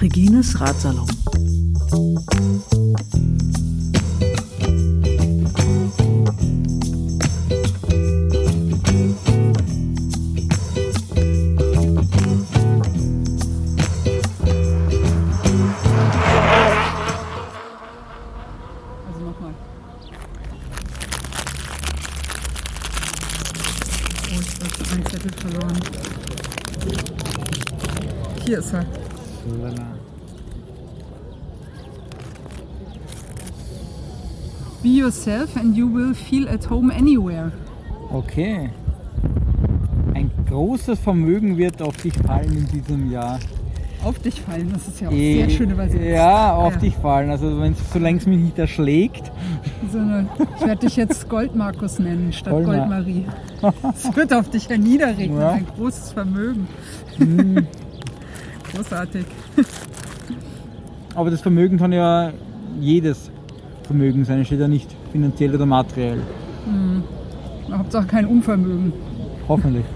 Regines Ratsalon. Yourself and you will feel at home anywhere. Okay. Ein großes Vermögen wird auf dich fallen in diesem Jahr. Auf dich fallen, das ist ja auch Eh, sehr schön übersetzt. Ja, auf Ja. dich fallen. Also wenn solange es mich nicht erschlägt. So eine, ich werde dich jetzt Goldmarkus nennen statt Goldmar- Goldmarie. Es wird auf dich herniederregnen, Ja. ein großes Vermögen. Hm. Großartig. Aber das Vermögen kann ja jedes Vermögen sein, steht ja nicht finanziell oder materiell. Hauptsache kein Unvermögen. Hoffentlich.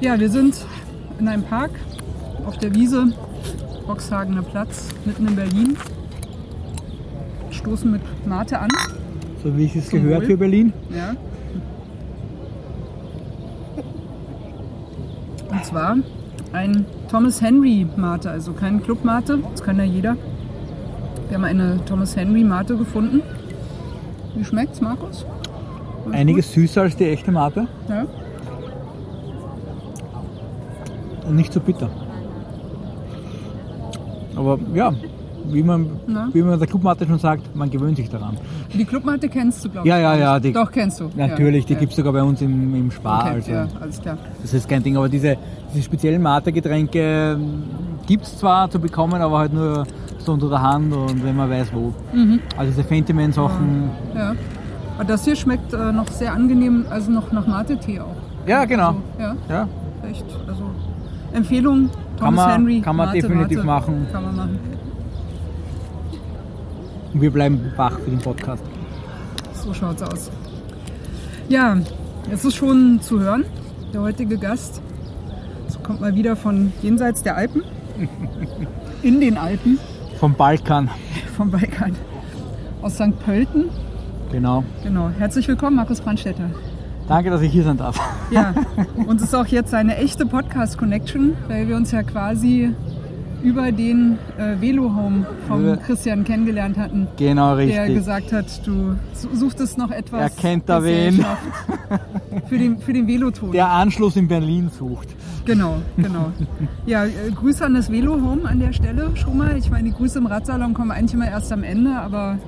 Ja, wir sind in einem Park auf der Wiese, Boxhagener Platz, mitten in Berlin. Stoßen mit Mate an. So wie ich es gehört Wohl. für Berlin. Ja. Und zwar ein Thomas Henry Mate, also kein Club Mate, das kann ja jeder. Wir haben eine Thomas Henry Mate gefunden. Wie schmeckt's, Markus? Alles Einiges süßer als die echte Mate gut? Ja. und nicht so bitter. Aber ja, wie man, Na? wie man der Clubmate schon sagt, man gewöhnt sich daran. Die Clubmate kennst du, glaube ich. Ja, ja, ja, die- Doch, kennst du. Natürlich, die ja, gibt es sogar bei uns im, im Spar. Okay, also. ja, alles klar. Das ist kein Ding, aber diese, diese speziellen Mate-Getränke gibt es zwar zu bekommen, aber halt nur so unter der Hand und wenn man weiß wo. Mhm. Also diese Fentiman-Sachen. Ja. Aber das hier schmeckt äh, noch sehr angenehm, also noch nach Mate-Tee auch. Ja, genau. Also, ja, Ja, echt. Also Empfehlung, Thomas Kann man- Henry. kann man Mate, definitiv Mate. machen. Kann man machen. Und wir bleiben wach für den Podcast. So schaut's aus. Ja, es ist schon zu hören, der heutige Gast. Es kommt mal wieder von jenseits der Alpen. In den Alpen Vom Balkan. vom Balkan. Aus St. Pölten. Genau. Genau. Herzlich willkommen, Markus Brandstätter. Danke, dass ich hier sein darf. Ja, uns ist auch jetzt eine echte Podcast-Connection, weil wir uns ja quasi über den äh, Velo-Home vom Christian kennengelernt hatten, Genau, der richtig. gesagt hat, du su- suchtest noch etwas Er kennt da wen. Für den, für den Veloton. Der Anschluss in Berlin sucht. Genau, genau. Ja, äh, Grüße an das Velo-Home an der Stelle schon mal. Ich meine, die Grüße im Radsalon kommen eigentlich immer erst am Ende, aber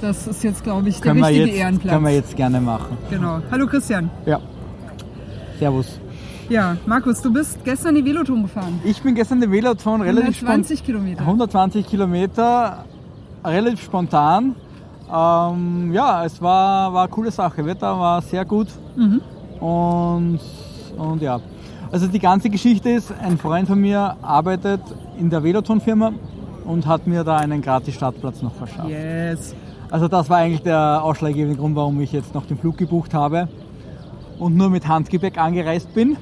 das ist jetzt, glaube ich, der Können richtige jetzt, Ehrenplatz. können wir jetzt gerne machen. Genau. Hallo Christian. Ja. Servus. Ja, Markus, du bist gestern die Veloton gefahren. Ich bin gestern den Veloton relativ spontan. 120 Kilometer. 120 Kilometer, relativ spontan. Ähm, ja, es war, war eine coole Sache. Wetter war sehr gut. Mhm. Und, und ja. Also die ganze Geschichte ist, ein Freund von mir arbeitet in der Veloton-Firma und hat mir da einen gratis Startplatz noch verschafft. Yes. Also das war eigentlich der ausschlaggebende Grund, warum ich jetzt noch den Flug gebucht habe und nur mit Handgepäck angereist bin,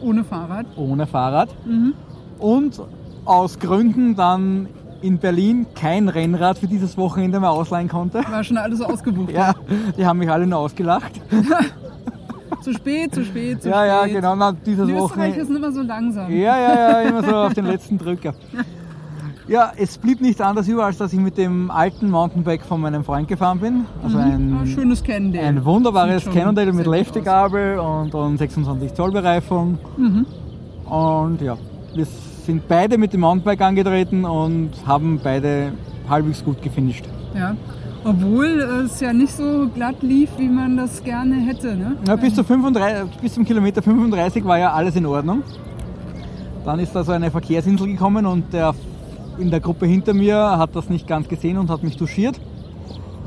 Ohne Fahrrad. ohne Fahrrad. Mhm. Und aus Gründen dann in Berlin kein Rennrad für dieses Wochenende mehr ausleihen konnte. War schon alles ausgebucht. Ja, die haben mich alle nur ausgelacht. Zu spät, zu spät, zu Ja, ja, spät. genau, na, dieses Die Österreicher Wochenende. sind immer so langsam. Ja, ja, ja, immer so auf den letzten Drücker. Ja, es blieb nichts anderes über, als dass ich mit dem alten Mountainbike von meinem Freund gefahren bin. Also Ah, ein, schönes Cannondale. ein wunderbares Cannondale mit Lefty-Gabel und, und 26 Zoll Bereifung. Mhm. Und ja, wir sind beide mit dem Mountainbike angetreten und haben beide halbwegs gut gefinisht. Ja. Obwohl es ja nicht so glatt lief, wie man das gerne hätte. Ne? Ja, bis, zu 35, bis zum Kilometer 35 war ja alles in Ordnung. Dann ist da so eine Verkehrsinsel gekommen und der in der Gruppe hinter mir hat das nicht ganz gesehen und hat mich touchiert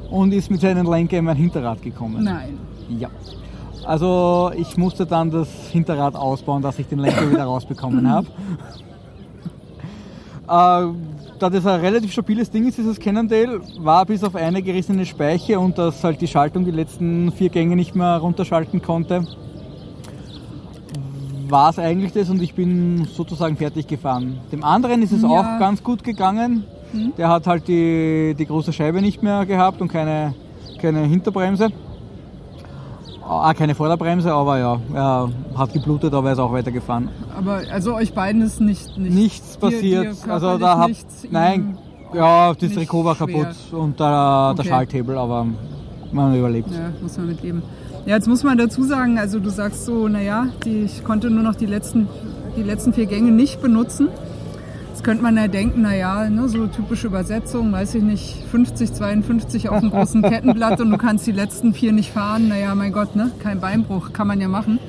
und ist mit seinen Lenker in mein Hinterrad gekommen. Nein. Ja. Also ich musste dann das Hinterrad ausbauen, dass ich den Lenker wieder rausbekommen habe. Äh, da das ein relativ stabiles Ding ist, dieses Cannondale, war bis auf eine gerissene Speiche und dass halt die Schaltung die letzten vier Gänge nicht mehr runterschalten konnte, war es eigentlich das und ich bin sozusagen fertig gefahren. Dem anderen ist es Ja. auch ganz gut gegangen. Der hat halt die, die große Scheibe nicht mehr gehabt und keine, keine Hinterbremse. Ah, keine Vorderbremse, aber ja, er hat geblutet, aber er ist auch weitergefahren. Aber also euch beiden ist nicht, nicht Nichts dir- passiert. dir also da hab, nein, ja, das Trikot war schwer. kaputt und der, der Okay. Schalthebel, aber man überlebt. Ja, muss man mitleben. Ja, jetzt muss man dazu sagen, also du sagst so, naja, die, ich konnte nur noch die letzten, die letzten vier Gänge nicht benutzen. Jetzt könnte man ja denken, naja, ne, so typische Übersetzung, weiß ich nicht, 50, 52 auf dem großen Kettenblatt und du kannst die letzten vier nicht fahren. Naja, mein Gott, ne, kein Beinbruch, kann man ja machen.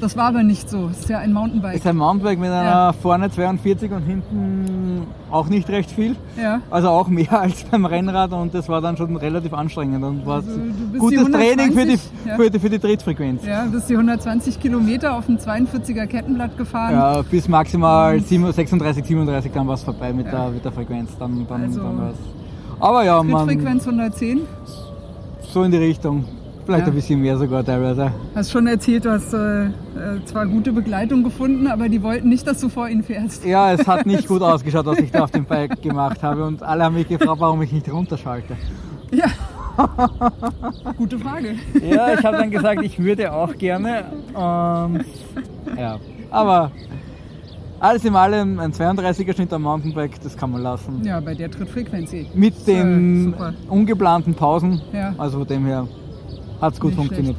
Das war aber nicht so. Es ist ja ein Mountainbike. Ist ein Mountainbike mit einer Ja. vorne 42 und hinten auch nicht recht viel. Ja. Also auch mehr als beim Rennrad und das war dann schon relativ anstrengend und war Also, du bist gutes Training für die, 120, ja. für, die, für die Trittfrequenz. Ja, bist die 120 Kilometer auf dem 42er Kettenblatt gefahren. Ja, bis maximal 7 36, 37 dann war es vorbei mit, der, mit der Frequenz. Dann, dann, Also- dann war's. Aber ja, man, Trittfrequenz 110. so in die Richtung. Vielleicht Ja. ein bisschen mehr sogar teilweise. Hast schon erzählt, du hast äh, äh, zwar gute Begleitung gefunden, aber die wollten nicht, dass du vor ihnen fährst. Ja, es hat nicht gut ausgeschaut, was ich da auf dem Bike gemacht habe. Und alle haben mich gefragt, warum ich nicht runterschalte. Ja. Gute Frage. Ja, ich habe dann gesagt, ich würde auch gerne. Und ja, aber alles in allem ein 32er Schnitt am Mountainbike, das kann man lassen. Ja, bei der Trittfrequenz eh. Mit Äh, den super. ungeplanten Pausen. Ja. Also von dem her hat es gut Nicht funktioniert.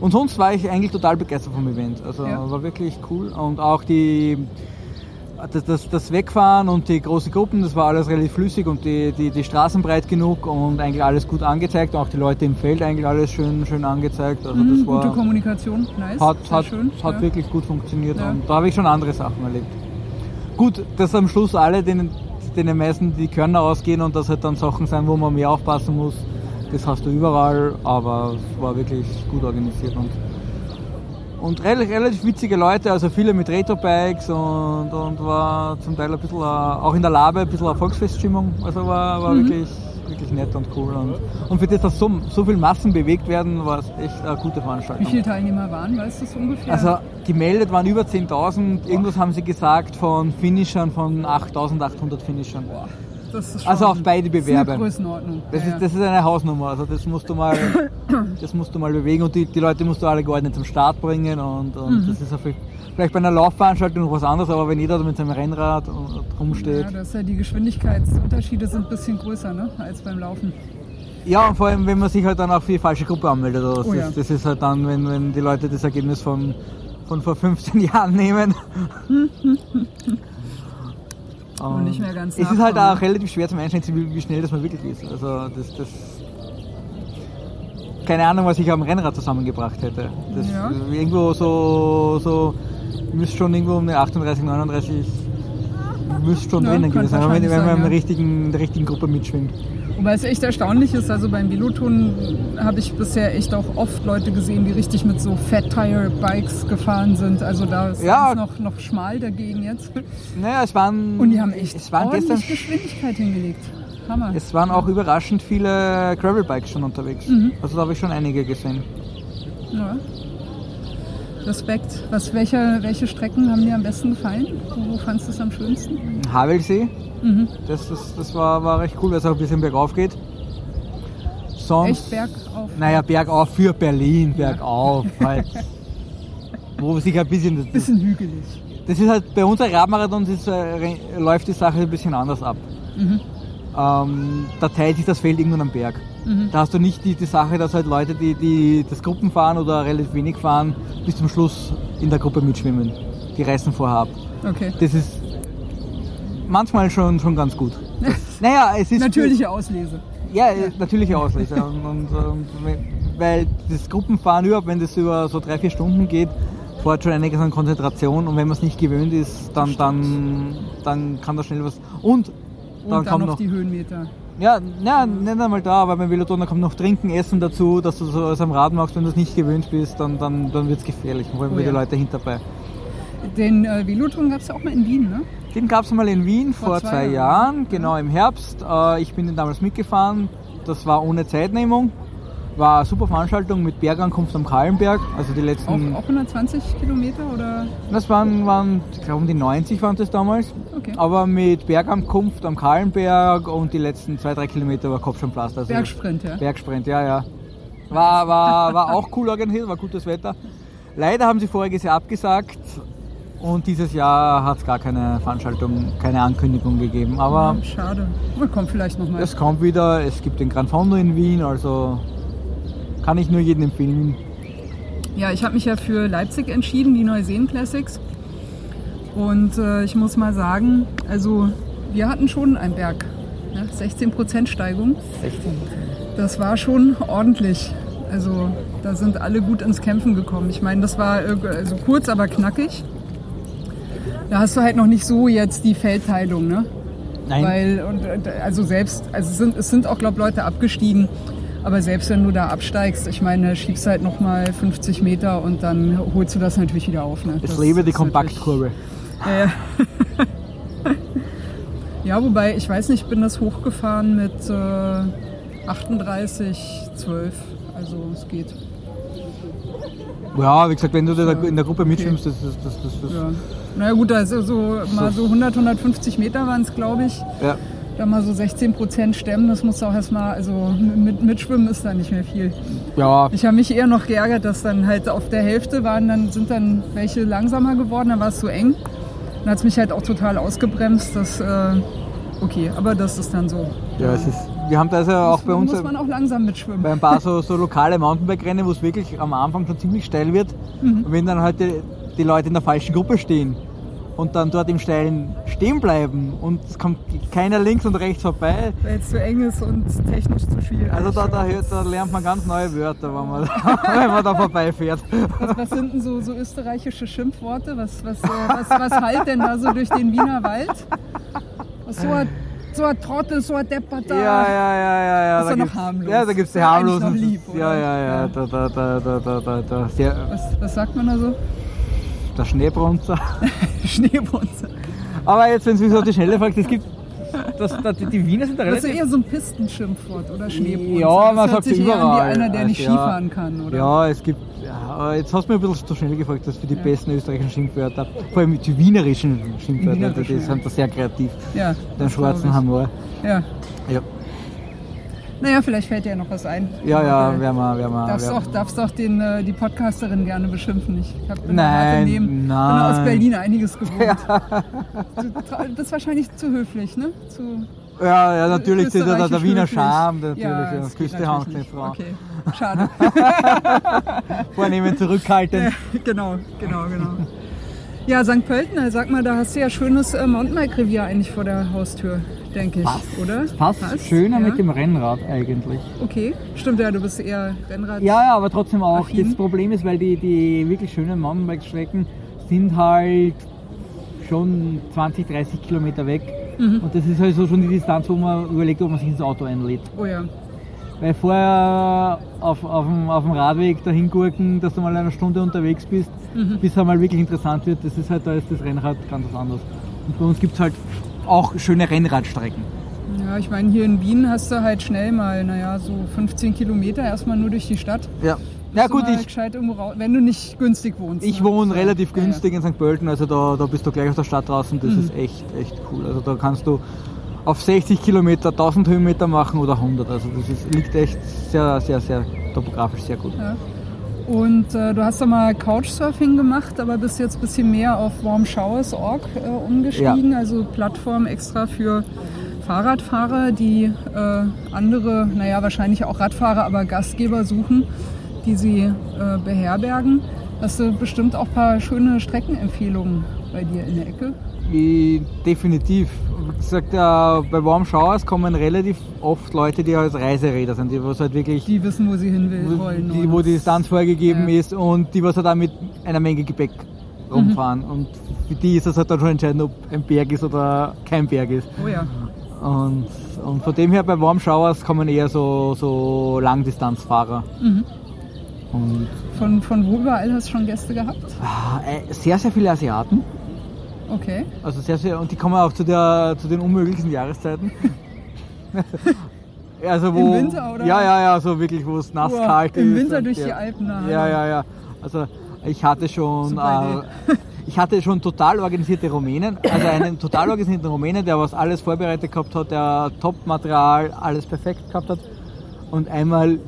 Und sonst war ich eigentlich total begeistert vom Event. Also Ja. war wirklich cool. Und auch die das, das, das Wegfahren und die großen Gruppen, das war alles relativ flüssig und die, die, die Straßen breit genug und eigentlich alles gut angezeigt. Auch die Leute im Feld eigentlich alles schön, schön angezeigt. Also Mhm, das war, gute Kommunikation, nice. hat, hat, schön. hat ja. wirklich gut funktioniert Ja. und da habe ich schon andere Sachen erlebt. Gut, dass am Schluss alle denen, den meisten die Körner ausgehen und dass halt dann Sachen sein, wo man mehr aufpassen muss, das hast du überall, aber es war wirklich gut organisiert und, und relativ, relativ witzige Leute, also viele mit Retro-Bikes und, und war zum Teil ein bisschen, äh, auch in der Labe ein bisschen eine Volksfeststimmung, also war, war Mhm. wirklich, wirklich nett und cool und, und für das, dass so, so viele Massen bewegt werden, war es echt eine gute Veranstaltung. Wie viele Teilnehmer waren, weißt du es ungefähr? Also gemeldet waren über 10.000, irgendwas haben sie gesagt von Finishern, von 8.800 Finishern. Boah, das ist Also auf beide das ist Bewerbe. eine Größenordnung. Das, ja, ist, das ist eine Hausnummer, also das musst du mal, das musst du mal bewegen und die, die Leute musst du alle geordnet zum Start bringen und, und Mhm. das ist auf, vielleicht bei einer Laufveranstaltung noch was anderes, aber wenn jeder mit seinem Rennrad rumsteht. ja, das ist ja die Geschwindigkeitsunterschiede sind ein bisschen größer ne, als beim Laufen. Ja, und vor allem, wenn man sich halt dann auch für die falsche Gruppe anmeldet. Was. Oh das, ja. das ist halt dann, wenn, wenn die Leute das Ergebnis von, von vor 15 Jahren nehmen. Und nicht mehr ganz Es ist halt auch relativ schwer zum Einschätzen, wie, wie schnell das man wirklich ist. Also das, das keine Ahnung, was ich am Rennrad zusammengebracht hätte. Das Ja. irgendwo so, so müsste schon irgendwo um eine 38, 39 müsste schon Ja, drinnen sein, wenn, man- wenn man in der richtigen, der richtigen Gruppe mitschwimmt. Wobei es echt erstaunlich ist, also beim Veloton habe ich bisher echt auch oft Leute gesehen, die richtig mit so Fat Tire Bikes gefahren sind. Also da ist Ja. es noch, noch schmal dagegen jetzt. Naja, es waren, Und die haben echt es waren ordentlich gestern Geschwindigkeit hingelegt. Hammer. Es waren auch überraschend viele Gravelbikes schon unterwegs. Mhm. Also da habe ich schon einige gesehen. Ja. Respekt. Was, welche, welche Strecken haben dir am besten gefallen? Wo, wo fandest du es am schönsten? Havelsee, Mhm. das, das, das war, war recht cool, weil es auch ein bisschen bergauf geht. Sonst, Echt bergauf? Naja, bergauf für Berlin, bergauf halt. Wo sich ein bisschen. Das, Bisschen hügelig. das ist halt bei unseren Radmarathons ist, äh, läuft die Sache ein bisschen anders ab. Mhm. Ähm, da teilt sich das Feld irgendwann am Berg. Mhm. Da hast du nicht die, die Sache, dass halt Leute, die, die das Gruppen fahren oder relativ wenig fahren, bis zum Schluss in der Gruppe mitschwimmen. Die reißen vorher ab. Okay. Das ist manchmal schon, schon ganz gut. Das, naja, es ist. Natürliche Auslese. Ja, natürliche Auslese. und, und, und, weil das Gruppenfahren überhaupt, wenn das über so drei, vier Stunden geht, fordert schon einiges an Konzentration und wenn man es nicht gewöhnt ist, dann, dann, dann kann da schnell was. Und Und dann kommt noch noch die Höhenmeter. Ja, ja, nicht einmal da, aber beim Velodrom da kommt noch Trinken, Essen dazu, dass du so am Rad machst, wenn du es nicht gewöhnt bist, dann, dann, dann wird es gefährlich, vor allem Oh ja. den Leuten hinterbei. Den äh, Velotron gab es ja auch mal in Wien, ne? Den gab es mal in Wien Vor vor, zwei zwei, Jahren. Jahren, genau im Herbst. Äh, ich bin den damals mitgefahren, das war ohne Zeitnehmung. War eine super Veranstaltung mit Bergankunft am Kahlenberg, also die Auch, letzten, auch 120 Kilometer oder? das waren, waren ich glaube um die 90 waren das damals. Okay. Aber mit Bergankunft am Kahlenberg und die letzten zwei, drei Kilometer war Kopfsteinpflaster. Also Bergsprint, ja. Bergsprint, ja, ja. War, war, war auch cool organisiert, war gutes Wetter. Leider haben sie voriges Jahr abgesagt und dieses Jahr hat es gar keine Veranstaltung, keine Ankündigung gegeben. Aber Schade. Man kommt vielleicht nochmal. es kommt wieder, es gibt den Gran Fondo in Wien, also kann ich nur jedem empfehlen. Ja, ich habe mich ja für Leipzig entschieden, die Neuseen Classics. Und äh, ich muss mal sagen, also wir hatten schon einen Berg. Ne? 16% Steigung. 16. Das war schon ordentlich. Also da sind alle gut ins Kämpfen gekommen. Ich meine, das war irg- also kurz, aber knackig. Da hast du halt noch nicht so jetzt die Feldteilung, ne? Nein, Weil, und, äh, also selbst, also es sind, es sind auch, glaube Leute abgestiegen. Aber selbst wenn du da absteigst, ich meine, schiebst halt nochmal 50 Meter und dann holst du das natürlich wieder auf. Ne? es Das lebe die Kompaktkurve. natürlich- Ja, wobei, ich weiß nicht, ich bin das hochgefahren mit äh, 38, 12. Also es geht. Ja, wie gesagt, wenn du da in der Gruppe okay. mitschwimmst, das, das, das, das, das Ja. Naja gut, also so mal so 100, 150 Meter waren es, glaube ich. ja. Da mal so 16 Prozent stemmen, das musst du auch erstmal, also mit, mitschwimmen ist da nicht mehr viel. ja, Ich habe mich eher noch geärgert, dass dann halt auf der Hälfte waren, dann sind dann welche langsamer geworden, dann war es so eng. Dann hat es mich halt auch total ausgebremst. Das, äh, okay, aber das ist dann so. ja, es ist, wir haben da also auch bei uns muss man auch langsam mitschwimmen. bei ein paar so, so lokale Mountainbike-Rennen, wo es wirklich am Anfang schon ziemlich steil wird. Mhm. Und wenn dann halt die, die Leute in der falschen Gruppe stehen und dann dort im Steilen stehen bleiben und es kommt keiner links und rechts vorbei, Weil es zu eng ist und technisch zu schwierig. also da, da, hört, da lernt man ganz neue Wörter, wenn man, wenn man da vorbeifährt. Was, was sind denn so, so österreichische Schimpfworte? Was, was, äh, was, was halt denn da so durch den Wiener Wald? Was so ein, so ein Trottel, so ein Depperter. Ja, ja, ja, ja, ja. Das ist da noch gibt's- harmlos. Ja, da gibt es die harmlosen. lieb, ja, ja, ja, Ja. Da, da, da, da, da, da, da, sehr, Was, was sagt man da so? Der Schneebrunzer. Schneebunze. Aber jetzt, wenn du mich auf die Schnelle fragst, es gibt. Das, das, die, die Wiener sind da Das ist relativ. eher so ein Pistenschimpfwort oder Schneebunze. Ja, das man hört sagt sich eher überall. an wie einer, der nicht Also, ja. Skifahren kann, oder? Ja, es gibt. Ja, jetzt hast du mir ein bisschen zu schnell gefragt, dass für die besten österreichischen Schimpfwörter, vor allem die wienerischen Schimpfwörter, die, Wienerischen, die sind da sehr kreativ. ja Den schwarzen Humor. Ja. Ja, Naja, vielleicht fällt dir ja noch was ein. ja, ja werden wir. Werden wir, Darfst werden auch, darfst auch den, äh, die Podcasterin gerne beschimpfen. Ich hab, bin Nein, im Nehmen. bin nein. aus Berlin einiges gewohnt. Du tra- bist wahrscheinlich zu höflich, ne? Zu Ja, ja, natürlich, der, der, der Wiener. Charme, natürlich. Ja, Ja, das Küste Hand, nicht. Frau. Okay, schade. Vornehmen, zurückhaltend. Ja, genau, genau, genau. Ja, St. Pölten, sag mal, da hast du ja schönes äh, Mountainbike-Revier eigentlich vor der Haustür, denke ich, oder? Fast Passt, schöner ja? mit dem Rennrad eigentlich. Okay, stimmt ja, du bist eher Rennrad. Ja, ja, aber trotzdem auch. Affin. Das Problem ist, weil die, die wirklich schönen Mountainbike-Strecken sind halt schon 20, 30 Kilometer weg. Mhm. Und das ist halt so schon die Distanz, wo man überlegt, ob man sich ins Auto einlädt. Oh ja. Weil vorher auf, auf, dem, auf dem Radweg dahin gurken, dass du mal eine Stunde unterwegs bist, Mhm. bis es einmal wirklich interessant wird, das ist halt, da ist das Rennrad ganz was anderes. Und bei uns gibt es halt auch schöne Rennradstrecken. Ja, ich meine, hier in Wien hast du halt schnell mal, naja, so 15 Kilometer erstmal nur durch die Stadt. Ja, ja gut, ich, wenn du nicht günstig wohnst. Ich ne? wohne relativ Ja, günstig in St. Pölten, also da, da bist du gleich aus der Stadt draußen, das Mhm. ist echt, echt cool. Also da kannst du auf 60 Kilometer 1000 Höhenmeter machen oder 100, also das ist, liegt echt sehr, sehr, sehr topografisch sehr gut. Ja. Ja. Und äh, du hast da mal Couchsurfing gemacht, aber bist jetzt ein bisschen mehr auf warmshowers.org äh, umgestiegen, also Plattform extra für Fahrradfahrer, die äh, andere, naja, wahrscheinlich auch Radfahrer, aber Gastgeber suchen, die sie äh, beherbergen. Hast du bestimmt auch ein paar schöne Streckenempfehlungen bei dir in der Ecke? Ich, definitiv. Wie gesagt, äh, bei Warm Showers kommen relativ oft Leute, die als Reiseräder sind, die was halt wirklich, Die wissen, wo sie hin will, wollen. die, wo die Distanz vorgegeben Ja. ist und die was halt auch mit einer Menge Gepäck rumfahren. Und für die ist es halt dann schon entscheidend, ob ein Berg ist oder kein Berg ist. Oh ja. Und, und von dem her bei Warm Showers kommen eher so, so Langdistanzfahrer. Mhm. Und Von, von wo überall hast du schon Gäste gehabt? ah, äh, sehr, sehr viele Asiaten. Okay. Also sehr, sehr, und die kommen auch zu, der, zu den unmöglichsten Jahreszeiten. also wo, Im Winter, oder? Ja, ja, ja, so wirklich, wo es nass Uah, kalt ist. Im Winter und durch ja. die Alpen. na, Ja, ja, ja. Also ich hatte schon, äh, ich hatte schon total organisierte Rumänen, also einen total organisierten Rumänen, der was alles vorbereitet gehabt hat, der Top-Material, alles perfekt gehabt hat. Und einmal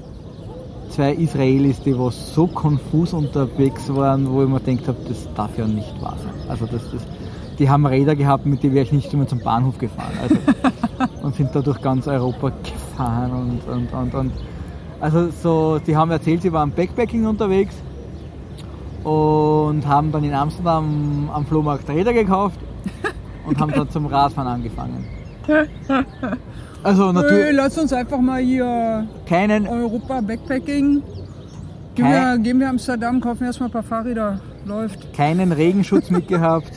zwei Israelis, die was so konfus unterwegs waren, wo ich mir gedacht habe, das darf ja nicht wahr sein. Also das, das, die haben Räder gehabt, mit denen wäre ich nicht immer zum Bahnhof gefahren. Also, und sind da durch ganz Europa gefahren und, und, und, und also so, die haben erzählt, sie waren Backpacking unterwegs und haben dann in Amsterdam am Flohmarkt Räder gekauft und haben dann zum Radfahren angefangen. Also Hey, natürlich lass uns einfach mal hier keinen, Europa Backpacking. Gehen Kein- wir, gehen wir Amsterdam, kaufen erstmal ein paar Fahrräder. Läuft. keinen Regenschutz mitgehabt,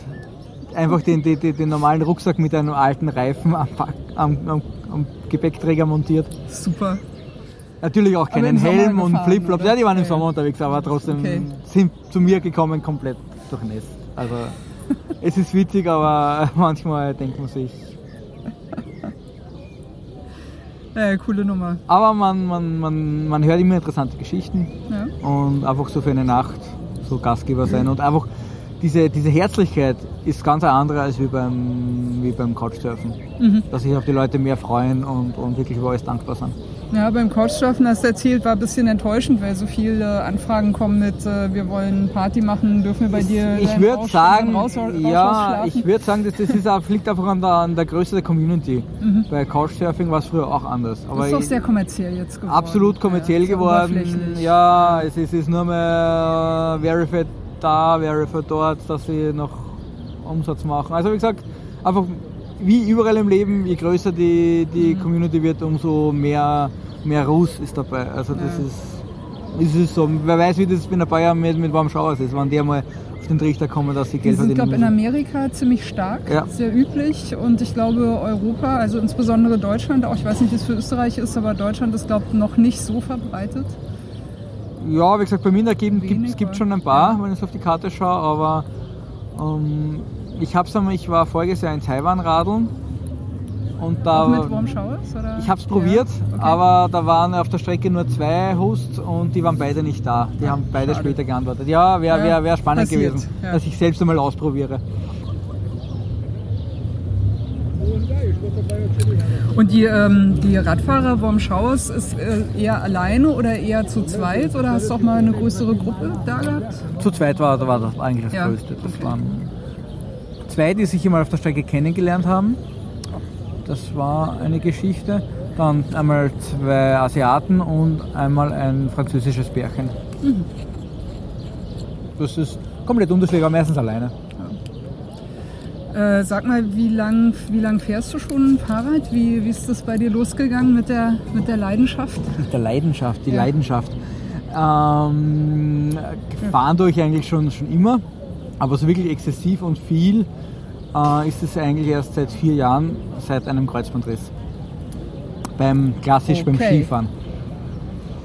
einfach den, den, den, normalen Rucksack mit einem alten Reifen am, am, am, am Gepäckträger montiert. Super. Natürlich auch keinen Helm und Flipflops. Ja, die waren im Sommer unterwegs, aber trotzdem Okay. sind zu mir gekommen komplett durchnässt. Also es ist witzig, aber manchmal denkt man sich. Ja, coole Nummer. Aber man, man, man, man hört immer interessante Geschichten Ja. und einfach so für eine Nacht so Gastgeber sein und einfach diese, diese Herzlichkeit ist ganz eine andere als wie beim, wie beim Couchsurfen. Mhm. Dass sich auf die Leute mehr freuen und, und wirklich über alles dankbar sind. Ja, beim Couchsurfen hast du erzählt, war ein bisschen enttäuschend, weil so viele Anfragen kommen mit, äh, wir wollen Party machen, dürfen wir bei dir ich dein würde sagen, Raus- Raushaus ja, schlafen? ich würde sagen, das, das ist auch, liegt einfach an der, an der Größe der Community. Bei Couchsurfing war es früher auch anders. Aber Mhm. das ist doch ich- sehr kommerziell jetzt geworden. absolut kommerziell ja, geworden. Ja, es ist, es ist nur mehr Verify da, Verify dort, dass sie noch Umsatz machen. Also wie gesagt, einfach wie überall im Leben, je größer die, die Mhm. Community wird, umso mehr, mehr Ruß ist dabei. Also das Ja. ist, ist es so. Wer weiß, wie das in ein paar Jahren mit, mit Warm Showers ist, wenn die mal auf den Trichter kommen, dass sie Die Geld sind, verdienen glaube in. Amerika ziemlich stark, Ja. sehr üblich. Und ich glaube, Europa, also insbesondere Deutschland, auch ich weiß nicht, wie es für Österreich ist, aber Deutschland ist, glaube ich, noch nicht so verbreitet. Ja, wie gesagt, bei mir gibt es schon ein paar, wenn ich auf die Karte schaue, aber ähm, ich hab's einmal, ich war voriges Jahr in Taiwan radeln und da Auch mit Warm Showers? Oder? ich habe es probiert, Ja, okay. aber da waren auf der Strecke nur zwei Hosts und die waren beide nicht da. Die haben beide schade. später geantwortet. Ja, wäre Ja, wär, wär spannend passiert, gewesen, ja. dass ich selbst einmal ausprobiere. Und die, ähm, die Radfahrer Warm Showers ist äh, eher alleine oder eher zu zweit? Oder hast du auch mal eine größere Gruppe da gehabt? Zu zweit war, war das eigentlich das Ja, Größte. Das okay. waren zwei, die sich einmal auf der Strecke kennengelernt haben. Das war eine Geschichte. Dann einmal zwei Asiaten und einmal ein französisches Pärchen. Mhm. Das ist komplett unterschiedlich, aber meistens alleine. Äh, sag mal, wie lang, wie lang fährst du schon Fahrrad? Wie, wie ist das bei dir losgegangen mit der, mit der Leidenschaft? Mit der Leidenschaft, die Ja. Leidenschaft. Ähm, gefahren tue ich eigentlich schon, schon immer, aber so wirklich exzessiv und viel äh, ist es eigentlich erst seit vier Jahren, seit einem Kreuzbandriss. Beim klassisch beim Okay. Skifahren.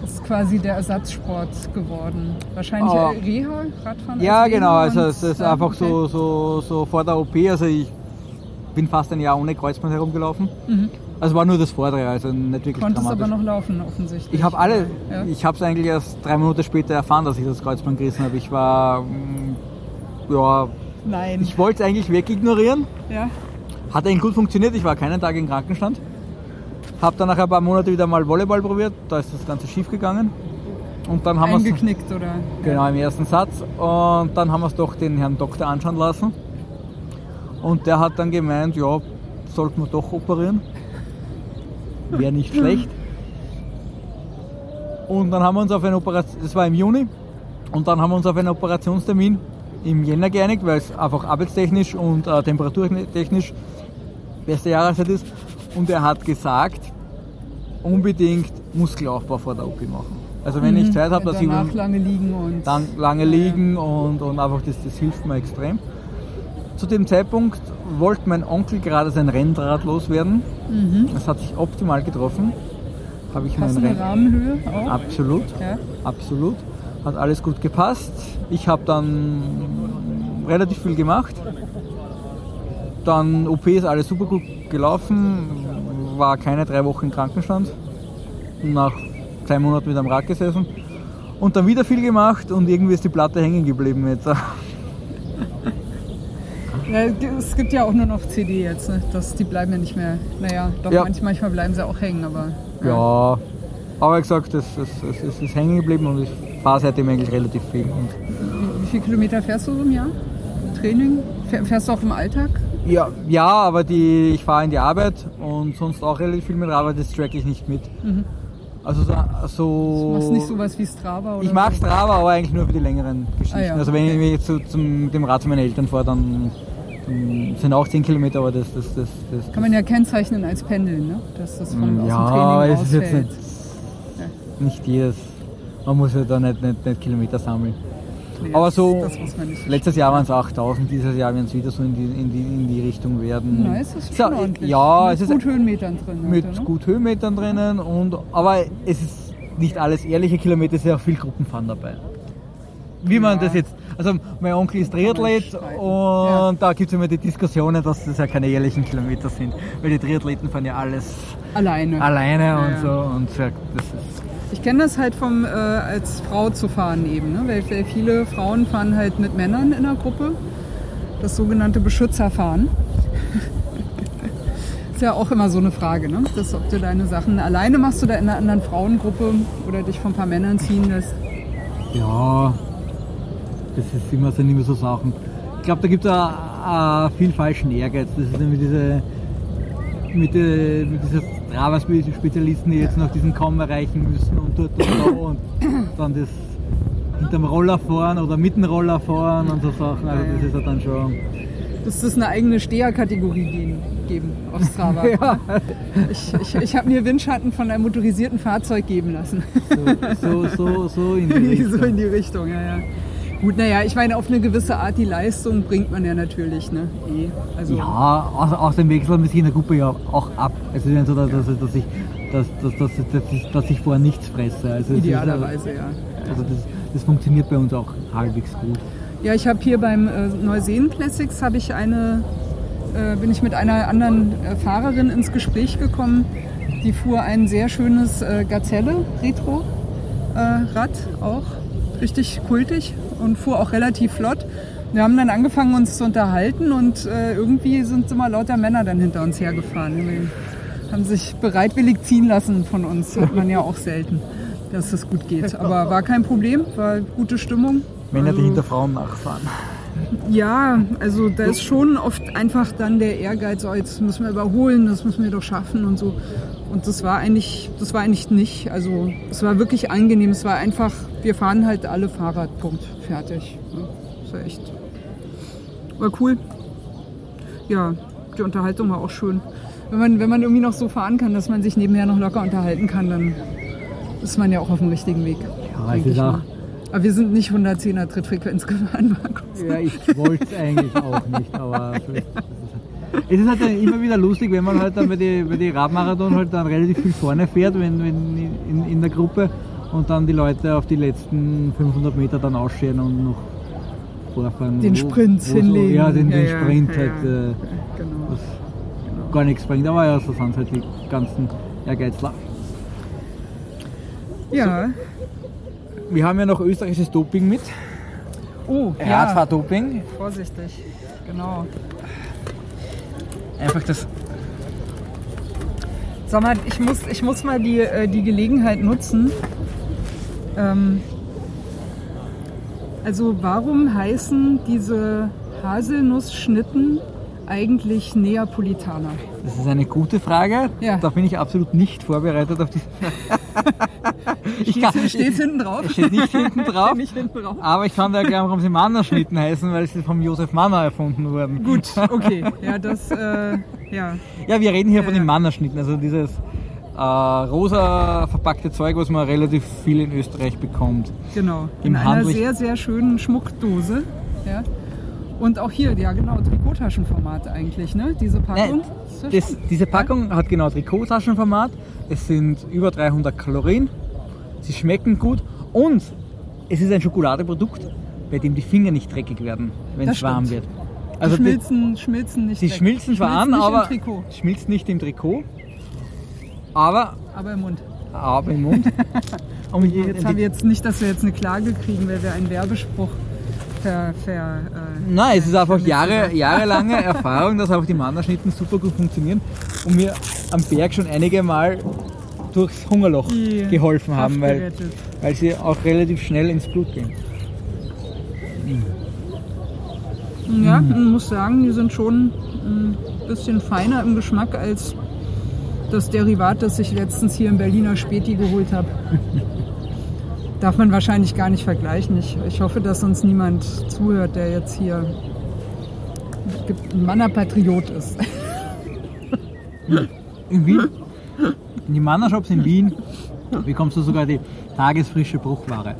Das ist quasi der Ersatzsport geworden. Wahrscheinlich Oh. Reha, Radfahren Ja, genau, also es ist einfach okay. so, so, so vor der OP, also ich bin fast ein Jahr ohne Kreuzband herumgelaufen. Mhm. Also war nur das Vordere, also nicht wirklich Konntest dramatisch. aber noch laufen offensichtlich. Ich habe alle, Ja. ich habe es eigentlich erst drei Minuten später erfahren, dass ich das Kreuzband gerissen habe. Ich war, mm, ja, Nein. ich wollte es eigentlich wegignorieren. ja. Hat eigentlich gut funktioniert, ich war keinen Tag im Krankenstand. Habe dann nach ein paar Monaten wieder mal Volleyball probiert, da ist das Ganze schief gegangen. Und dann haben wir es Eingeknickt oder? genau im ersten Satz und dann haben wir es doch den Herrn Doktor anschauen lassen. Und der hat dann gemeint, ja, sollten wir doch operieren. Wäre nicht schlecht. Und dann haben wir uns auf eine Operation, das war im Juni, und dann haben wir uns auf einen Operationstermin im Jänner geeinigt, weil es einfach arbeitstechnisch und äh, temperaturtechnisch beste Jahreszeit ist. Und er hat gesagt, unbedingt Muskelaufbau vor der OP machen. Also wenn ich Zeit habe, dass ich Mhm. lange liegen und dann lange liegen und, und einfach das, das hilft mir extrem. zu dem Zeitpunkt wollte mein Onkel gerade sein Rennrad loswerden. Mhm. Das hat sich optimal getroffen. Habe ich Passende Renn Rahmenhöhe auch. Absolut, Ja. absolut. Hat alles gut gepasst. Ich habe dann relativ viel gemacht. Dann OP ist alles super gut gelaufen. War keine drei Wochen im Krankenstand. Nach zwei Monaten wieder am Rad gesessen. Und dann wieder viel gemacht und irgendwie ist die Platte hängen geblieben jetzt. Ja, es gibt ja auch nur noch CD jetzt, ne? das, die bleiben ja nicht mehr. Naja, doch Ja. manch, manchmal bleiben sie auch hängen, aber. Ja, aber wie gesagt, es, es, es, es ist hängen geblieben und ich fahre seitdem eigentlich relativ viel. Und Wie, wie viele Kilometer fährst du so im Jahr? Training? Fähr- Fährst du auch im Alltag? Ja, ja, aber die, ich fahre in die Arbeit und sonst auch relativ viel mit Arbeit, das track ich nicht mit. Also so, Du so machst nicht sowas wie Strava oder ich mag so? Strava, aber eigentlich nur für die längeren Geschichten. Ah ja, also wenn okay. ich jetzt so zum, dem Rad zu meinen Eltern fahre, dann, dann sind auch 10 Kilometer, aber das, das, das, das Kann man ja kennzeichnen als Pendeln, ne? dass das von, aus ja, dem es ist Training jetzt nicht, nicht jedes. Man muss ja da nicht, nicht, nicht Kilometer sammeln. Nee, aber das- so, Das man letztes Jahr waren es 8000, dieses Jahr werden es wieder so in die, in die, in die Richtung werden. Das ist So, schon ordentlich. Ja, Mit es ist gut Höhenmetern drin. mit heute, ne? gut Höhenmetern drinnen, und, aber es ist nicht alles ehrliche Kilometer, es ist ja auch viel Gruppenfahren dabei. Wie man Ja. das jetzt, also mein Onkel ist Triathlet und Ja. da gibt es immer die Diskussionen, dass das ja keine ehrlichen Kilometer sind, weil die Triathleten fahren ja alles Alleine. alleine Ja, und so und so, das ist Ich kenne das halt vom äh, als Frau zu fahren eben, ne? weil, weil viele Frauen fahren halt mit Männern in der Gruppe. Das sogenannte Beschützerfahren. Ist ja auch immer so eine Frage, ne? Das, ob du deine Sachen alleine machst oder in einer anderen Frauengruppe oder dich von ein paar Männern ziehen lässt. Ja, das ist immer, sind immer so Sachen. Ich glaube, da gibt es viel falschen Ehrgeiz. Das ist nämlich diese, mit, äh, mit dieser Strava-Spezialisten, die jetzt noch diesen Kamm erreichen müssen und dort und da und dann das hinterm Roller fahren oder mit dem Roller fahren und so Sachen. Also das ist ja dann schon. Dass es eine eigene Steherkategorie geben, auf Strava. Ja, Ich, ich, ich habe mir Windschatten von einem motorisierten Fahrzeug geben lassen. so, so, so, so in die so Richtung. in die Richtung, ja, ja. Gut, naja, ich meine, auf eine gewisse Art die Leistung bringt man ja natürlich, ne? Eh. Also, Ja, aus, aus dem Wechsel muss ich in der Gruppe ja auch ab. Es ist ja so, dass, dass, dass, ich, dass, dass, dass, dass, ich, dass ich vorher nichts fresse. Also es ist, idealerweise, ja. Also das, das funktioniert bei uns auch halbwegs gut. Ja, ich habe hier beim äh, Neuseen Classics habe ich eine, äh, bin ich mit einer anderen äh, Fahrerin ins Gespräch gekommen. Die fuhr ein sehr schönes äh, Gazelle Retro äh, Rad auch, richtig kultig und fuhr auch relativ flott. Wir haben dann angefangen uns zu unterhalten und äh, irgendwie sind immer lauter Männer dann hinter uns hergefahren. Die haben sich bereitwillig ziehen lassen von uns, hat man ja auch selten, dass es gut geht. Aber war kein Problem, war gute Stimmung. Männer, die Also- hinter Frauen nachfahren. ja, also da ist schon oft einfach dann der Ehrgeiz, oh, jetzt müssen wir überholen, das müssen wir doch schaffen und so. Und das war eigentlich, das war eigentlich nicht. Also es war wirklich angenehm. Es war einfach, wir fahren halt alle Fahrrad, Punkt, fertig. Ja, Das war echt, war cool. Ja, die Unterhaltung war auch schön. Wenn man, wenn man irgendwie noch so fahren kann, dass man sich nebenher noch locker unterhalten kann, dann ist man ja auch auf dem richtigen Weg. Ja, ist ich auch. Aber wir sind nicht 110er Trittfrequenz gefahren, Markus. ja, ich wollte es eigentlich auch nicht, aber es. Ist halt immer wieder lustig, wenn man halt dann bei bei die Radmarathon halt dann relativ viel vorne fährt, wenn, wenn in, in der Gruppe und dann die Leute auf die letzten 500 Meter dann ausscheren und noch vorfahren. Den wo- Sprint wo so- hinlegen. Ja, den, den Ja, Sprint ja, halt. Äh, Genau. was gar nichts bringt. Aber ja, so sind halt die ganzen Ehrgeizler. Ja. Wir haben ja noch österreichisches Doping mit. Oh, ja. Radfahrdoping. Vorsichtig. Genau. Einfach das. Sag mal, ich muss, ich muss mal die, äh, die Gelegenheit nutzen. Ähm, also warum heißen diese Haselnussschnitten eigentlich Neapolitaner? Das ist eine gute Frage. Ja. Da bin ich absolut nicht vorbereitet auf diese ich Steht steht's hinten drauf? Steht nicht hinten drauf. Nicht hinten drauf. Aber ich kann dir erklären, warum sie Mannerschnitten heißen, weil sie vom Josef Manner erfunden wurden. Gut, okay. Ja, das, äh, ja. Ja, wir reden hier Ja, von ja. den Mannerschnitten, also dieses äh, rosa verpackte Zeug, was man relativ viel in Österreich bekommt. Genau, Im in einer Handlich- sehr, sehr schönen Schmuckdose. Ja. Und auch hier, ja genau, Trikottaschenformat eigentlich, ne? Diese Packung. Nein, das, diese Packung hat genau Trikottaschenformat. Es sind über 300 Kalorien. Sie schmecken gut und es ist ein Schokoladeprodukt, bei dem die Finger nicht dreckig werden, wenn Das es warm stimmt. wird. Die Also die, schmilzen, schmilzen nicht sie weg. schmilzen zwar an, aber schmilzt nicht im Trikot, aber, aber im Mund. aber im Mund. Und die- Jetzt haben wir jetzt nicht, dass wir jetzt eine Klage kriegen, weil wir einen Werbespruch ver, ver, äh, Nein, es ist einfach Jahre, jahrelange Erfahrung, dass auch die Mannerschnitten super gut funktionieren und mir am Berg schon einige Mal durchs Hungerloch die geholfen haben, weil, weil sie auch relativ schnell ins Blut gehen. Ja, Mhm. man muss sagen, die sind schon ein bisschen feiner im Geschmack als das Derivat, das ich letztens hier im Berliner Späti geholt habe. Darf man wahrscheinlich gar nicht vergleichen. Ich, ich hoffe, dass uns niemand zuhört, der jetzt hier ein Mannerpatriot ist. In Wien, in die Mannershops in Wien bekommst du sogar die tagesfrische Bruchware.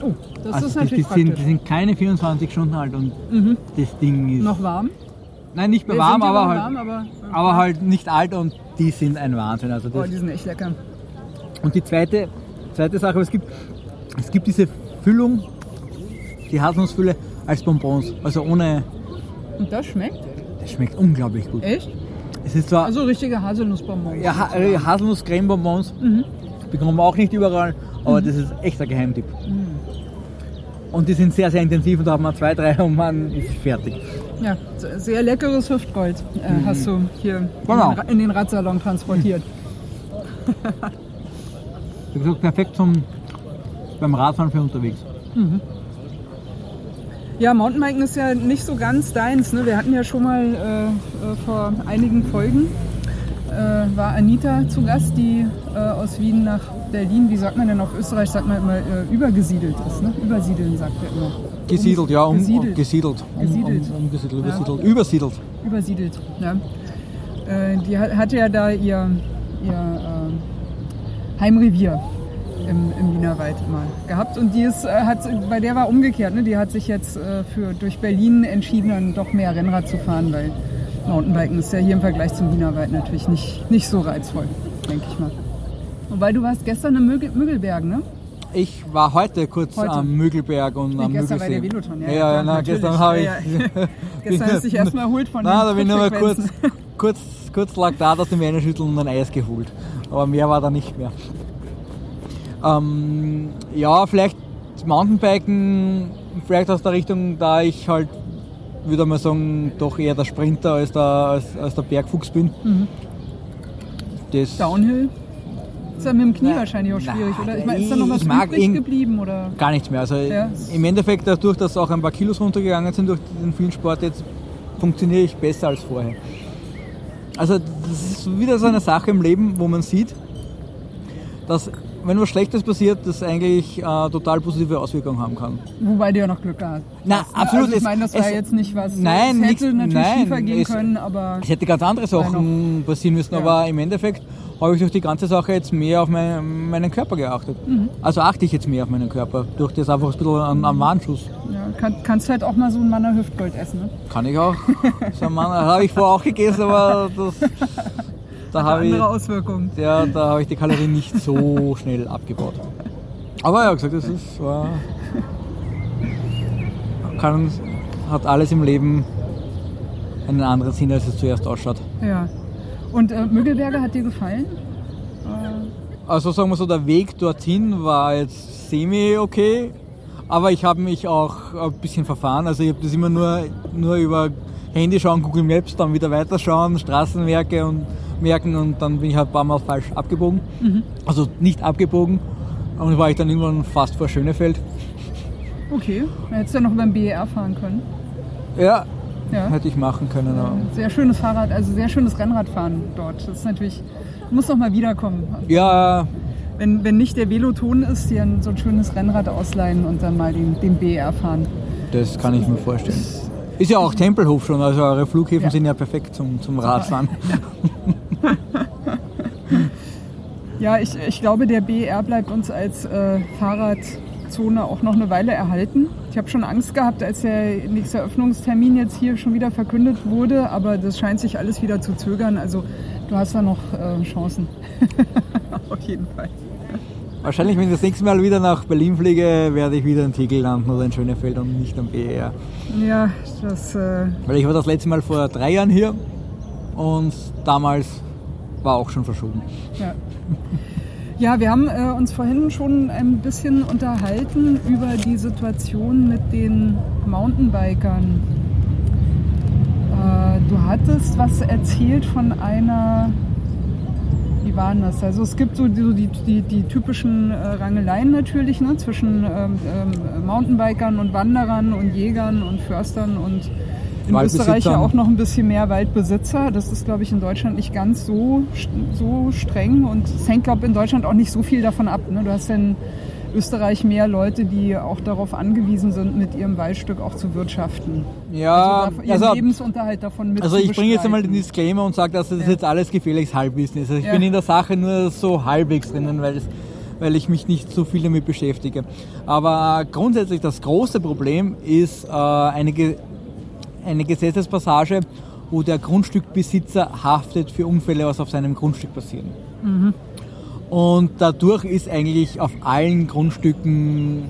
Oh, das Also ist die, die, natürlich sind, die sind keine 24 Stunden alt und das Ding ist... Noch warm? Nein, nicht mehr warm, aber halt, warm, aber, aber halt nicht alt und die sind ein Wahnsinn. Also Oh, das, die sind echt lecker. Und die zweite, zweite Sache, es gibt, es gibt diese Füllung, die Haselnussfülle als Bonbons. Also ohne, Und das schmeckt? das schmeckt unglaublich gut. Echt? Es ist zwar Also richtige Haselnussbonbons. ja, ha äh, Haselnuss-Creme-Bonbons, Mhm. bekommen wir auch nicht überall, aber das ist echt ein Geheimtipp. Und die sind sehr, sehr intensiv und da hat man zwei, drei und man ist fertig. Ja, sehr leckeres Hüftgold äh, hast du hier Genau. in, den Ra- in den Radsalon transportiert. Wie gesagt, perfekt zum, beim Radfahren für unterwegs. Ja, Mountainbiken ist ja nicht so ganz deins. Ne? Wir hatten ja schon mal äh, äh, vor einigen Folgen äh, war Anita zu Gast, die äh, aus Wien nach Berlin, wie sagt man denn auf Österreich, sagt man immer, äh, übergesiedelt ist. Ne? Übersiedeln sagt er immer. Gesiedelt, ja, um, Gesiedelt. gesiedelt. Um, Gesiedelt. Um, umgesiedelt, Ja. übersiedelt. Übersiedelt. Übersiedelt. Ja. Äh, die hat- hatte ja da ihr, ihr Heimrevier im, im Wienerwald immer gehabt. Und die ist, äh, hat, bei der war umgekehrt. Ne? Die hat sich jetzt äh, für, durch Berlin entschieden, dann doch mehr Rennrad zu fahren, weil Mountainbiken ist ja hier im Vergleich zum Wienerwald natürlich nicht, nicht so reizvoll, denke ich mal. Wobei du warst gestern im Mügel, Müggelberg, ne? Ich war heute kurz Heute? am Mügelberg und Nee, am gestern war Müggelsee. der Veloton, ja, Ja, ja, na, gestern habe ich. Ja, ja. Gestern hast du dich erstmal erholt von Nein, da bin ich nur mal kurz, kurz, kurz lag da aus dem Wienerschütteln und ein Eis geholt. Aber mehr war da nicht mehr. Ähm, ja, vielleicht Mountainbiken, vielleicht aus der Richtung, da ich halt, würde mal sagen, doch eher der Sprinter als der, als, als der Bergfuchs bin. Mhm. Das, Downhill? Ist ja mit dem Knie Nein, wahrscheinlich auch schwierig, nein, oder? Ich meine, ist da noch was übrig geblieben, oder? Gar nichts mehr. Also Ja. im Endeffekt, dadurch, dass auch ein paar Kilos runtergegangen sind durch den vielen Sport, jetzt funktioniere ich besser als vorher. Also das ist wieder so eine Sache im Leben, wo man sieht, dass wenn was Schlechtes passiert, das eigentlich äh, total positive Auswirkungen haben kann. Wobei du ja noch Glück hast. Na, ne? absolut, Also ich meine, das war es- jetzt nicht was. Nein, es hätte nichts- natürlich nein, schiefer gehen es- können, aber. Es hätte ganz andere Sachen passieren müssen, Ja. aber im Endeffekt habe ich durch die ganze Sache jetzt mehr auf mein, meinen Körper geachtet. Mhm. Also achte ich jetzt mehr auf meinen Körper, durch das einfach ein bisschen an, an Warnschuss. Ja, kann, kannst halt auch mal so ein Manner Hüftgold essen, ne? Kann ich auch. So ein Mann, habe ich vorher auch gegessen, aber das, da habe ich, Auswirkungen. ja, da habe ich die Kalorien nicht so schnell abgebaut. Aber ja, gesagt, das ist, war, kann, hat alles im Leben einen anderen Sinn, als es zuerst ausschaut. Ja. Und äh, Müggelberger hat dir gefallen? Also sagen wir so, der Weg dorthin war jetzt semi okay, aber ich habe mich auch ein bisschen verfahren. Also ich habe das immer nur, nur über Handy schauen, Google Maps, dann wieder weiterschauen, Straßenwerke und merken und dann bin ich halt ein paar Mal falsch abgebogen. Also nicht abgebogen und war ich dann irgendwann fast vor Schönefeld. Okay. Da hättest du ja noch beim BER fahren können. Ja, Ja. hätte ich machen können. aber- Sehr schönes Fahrrad, also sehr schönes Rennradfahren dort. Das ist natürlich. Muss noch mal wiederkommen. Ja, Wenn, wenn nicht der Veloton ist, dir ein, so ein schönes Rennrad ausleihen und dann mal den, den BR fahren. das kann ich mir vorstellen. Ist ja auch Tempelhof schon, also eure Flughäfen Ja. sind ja perfekt zum, zum Radfahren. Ja, ich, ich glaube, der BR bleibt uns als äh, Fahrrad Zone auch noch eine Weile erhalten. Ich habe schon Angst gehabt, als der nächste Eröffnungstermin jetzt hier schon wieder verkündet wurde, aber das scheint sich alles wieder zu zögern. Also du hast da noch äh, Chancen. Auf jeden Fall. Wahrscheinlich, wenn ich das nächste Mal wieder nach Berlin fliege, werde ich wieder in Tegel landen oder in Schönefeld und nicht am BER. Ja, das. Äh Weil ich war das letzte Mal vor drei Jahren hier und damals war auch schon verschoben. Ja. Ja, wir haben äh, uns vorhin schon ein bisschen unterhalten über die Situation mit den Mountainbikern. Äh, du hattest was erzählt von einer, wie war denn das? Also es gibt so die, die, die, die typischen äh, Rangeleien natürlich ne, zwischen ähm, ähm, Mountainbikern und Wanderern und Jägern und Förstern und in Österreich ja auch noch ein bisschen mehr Waldbesitzer. Das ist, glaube ich, in Deutschland nicht ganz so, so streng und es hängt, glaube ich, in Deutschland auch nicht so viel davon ab. Ne? Du hast ja Österreich mehr Leute, die auch darauf angewiesen sind, mit ihrem Waldstück auch zu wirtschaften. Ja, also also, Lebensunterhalt davon mit also ich bringe jetzt einmal den Disclaimer und sage, dass das Ja. jetzt alles gefährliches Halbwissen ist. Also ich Ja. bin in der Sache nur so halbwegs drinnen, weil, es, weil ich mich nicht so viel damit beschäftige. Aber grundsätzlich das große Problem ist äh, eine, Ge- eine Gesetzespassage, wo der Grundstückbesitzer haftet für Unfälle, was auf seinem Grundstück passieren. Und dadurch ist eigentlich auf allen Grundstücken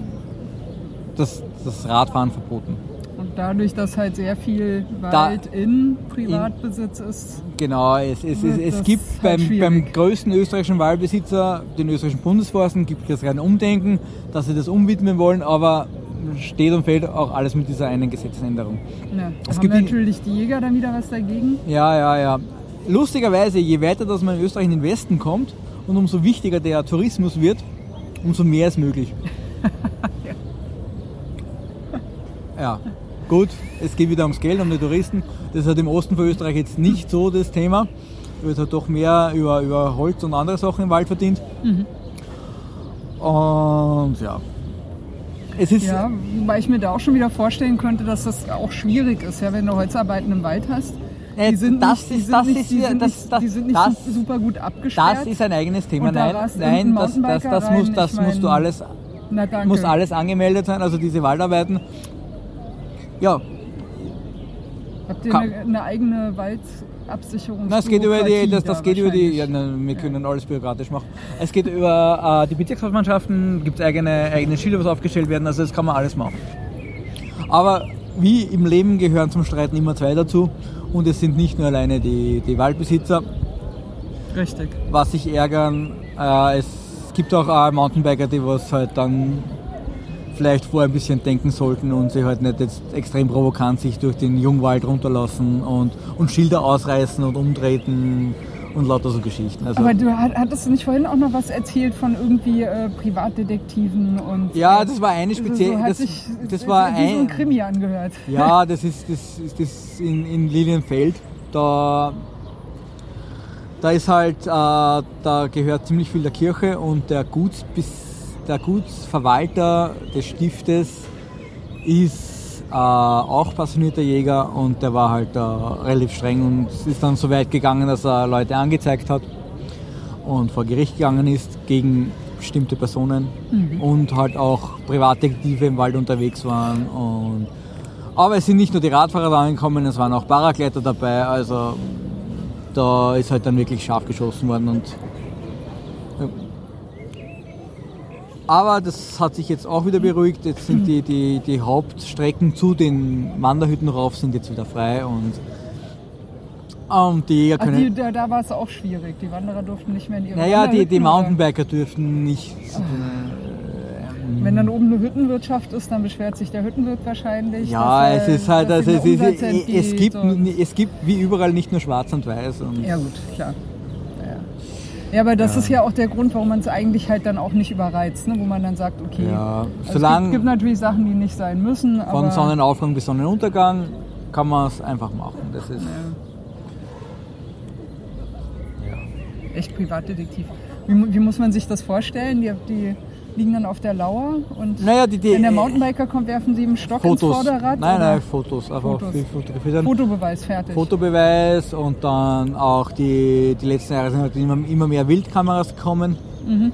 das, das Radfahren verboten. Und dadurch, dass halt sehr viel Wald in Privatbesitz ist, Genau, es, es, es, es gibt halt beim, schwierig. beim größten österreichischen Waldbesitzer, den österreichischen Bundesforsten, gibt es ein Umdenken, dass sie das umwidmen wollen, aber steht und fällt auch alles mit dieser einen Gesetzesänderung. ja, Es haben gibt die- natürlich die Jäger dann wieder was dagegen. Ja, ja, ja. Lustigerweise, je weiter dass man in Österreich in den Westen kommt und umso wichtiger der Tourismus wird, umso mehr ist möglich. ja, gut, es geht wieder ums Geld, um die Touristen. Das ist halt im Osten von Österreich jetzt nicht so das Thema. Wird halt doch mehr über, über Holz und andere Sachen im Wald verdient. Und ja. Es ist, Ja, wobei ich mir da auch schon wieder vorstellen könnte, dass das auch schwierig ist, ja, wenn du Holzarbeiten im Wald hast. Äh, Die sind das nicht, ist- das ist die sind nicht, super gut abgesperrt. das ist ein eigenes Thema. Da Nein, nein, das, das, das, muss, das musst du alles muss alles angemeldet sein, also diese Waldarbeiten. Ja, Habt ihr eine, eigene Waldabsicherung? na, es geht über die, das, das geht über die, ja, na, wir können alles bürokratisch machen. Es geht über äh, die Bezirkshauptmannschaften, gibt es eigene, eigene Schilder, was aufgestellt werden, also das kann man alles machen. Aber wie im Leben gehören zum Streiten immer zwei dazu und es sind nicht nur alleine die, die Waldbesitzer, Richtig. was sich ärgern. Äh, es gibt auch äh, Mountainbiker, die was halt dann vielleicht vorher ein bisschen denken sollten und sich halt nicht jetzt extrem provokant sich durch den Jungwald runterlassen und, und Schilder ausreißen und umtreten und lauter so Geschichten. Also, Aber du hat- hattest du nicht vorhin auch noch was erzählt von irgendwie äh, Privatdetektiven und. ja, das war eine Also spezielle. so hat das, sich, das war so ein ein. Krimi angehört. Ja, das ist das, ist das in, in Lilienfeld. Da, da ist halt, äh, da gehört ziemlich viel der Kirche und der, Guts, der Gutsverwalter des Stiftes ist äh, auch passionierter Jäger und der war halt äh, relativ streng und ist dann so weit gegangen, dass er Leute angezeigt hat und vor Gericht gegangen ist gegen bestimmte Personen und halt auch Privatdetektive im Wald unterwegs waren und aber es sind nicht nur die Radfahrer da angekommen, es waren auch Paragleiter dabei, also da ist halt dann wirklich scharf geschossen worden und ja. Aber das hat sich jetzt auch wieder beruhigt. Jetzt sind die, die, die Hauptstrecken zu den Wanderhütten rauf sind jetzt wieder frei und, und die Jäger Ach, können. die, da, da war es auch schwierig. Die Wanderer durften nicht mehr in ihre naja, die, die oder? Mountainbiker dürften nicht. Wenn dann oben eine Hüttenwirtschaft ist, dann beschwert sich der Hüttenwirt wahrscheinlich. Ja, dass, es äh, ist halt, also es, ist, es, gibt, es gibt wie überall nicht nur schwarz und weiß. Und Ja gut, klar. Ja, ja aber das ist ja auch der Grund, warum man es eigentlich halt dann auch nicht überreizt, ne? wo man dann sagt, okay, Ja, also es gibt, gibt natürlich Sachen, die nicht sein müssen, Von Sonnenaufgang bis Sonnenuntergang kann man es einfach machen. Das ist, echt Privatdetektiv. Wie, wie muss man sich das vorstellen? Die, die liegen dann auf der Lauer und Naja, die, die wenn der Mountainbiker kommt, werfen sie ihm Stock ins Fotos. Vorderrad? Nein, nein, Fotos. Einfach Fotos. Fotobeweis, fertig. Fotobeweis und dann auch die, die letzten Jahre sind halt immer, immer mehr Wildkameras gekommen. Mhm.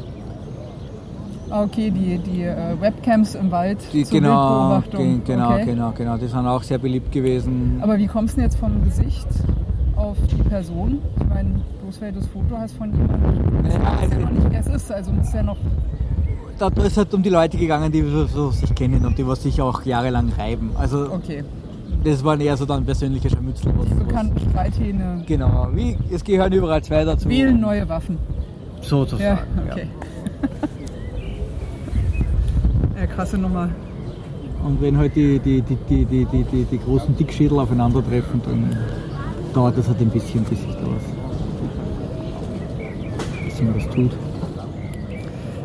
Okay, die, die äh, Webcams im Wald Die, zur genau, Wildbeobachtung. ge- genau, okay. genau, genau. Die sind auch sehr beliebt gewesen. Aber wie kommst du denn jetzt vom Gesicht auf die Person? Ich meine, bloß weil du das Foto hast von jemandem, Ja, weißt ja also- noch nicht, wer es ist. Also muss ja noch. Da ist halt um die Leute gegangen, die so, sich kennen und die was sich auch jahrelang reiben. Also Okay, das waren eher so dann persönliche Scharmützel. Bekannte Streithähne. genau, wie, es gehören überall zwei dazu. Wählen neue Waffen. Sozusagen. Ja, okay. Ja, krasse Nummer. Und wenn halt die, die, die, die, die, die, die, die großen Dickschädel aufeinandertreffen, dann dauert das halt ein bisschen, bis sich da was, bis sich was tut.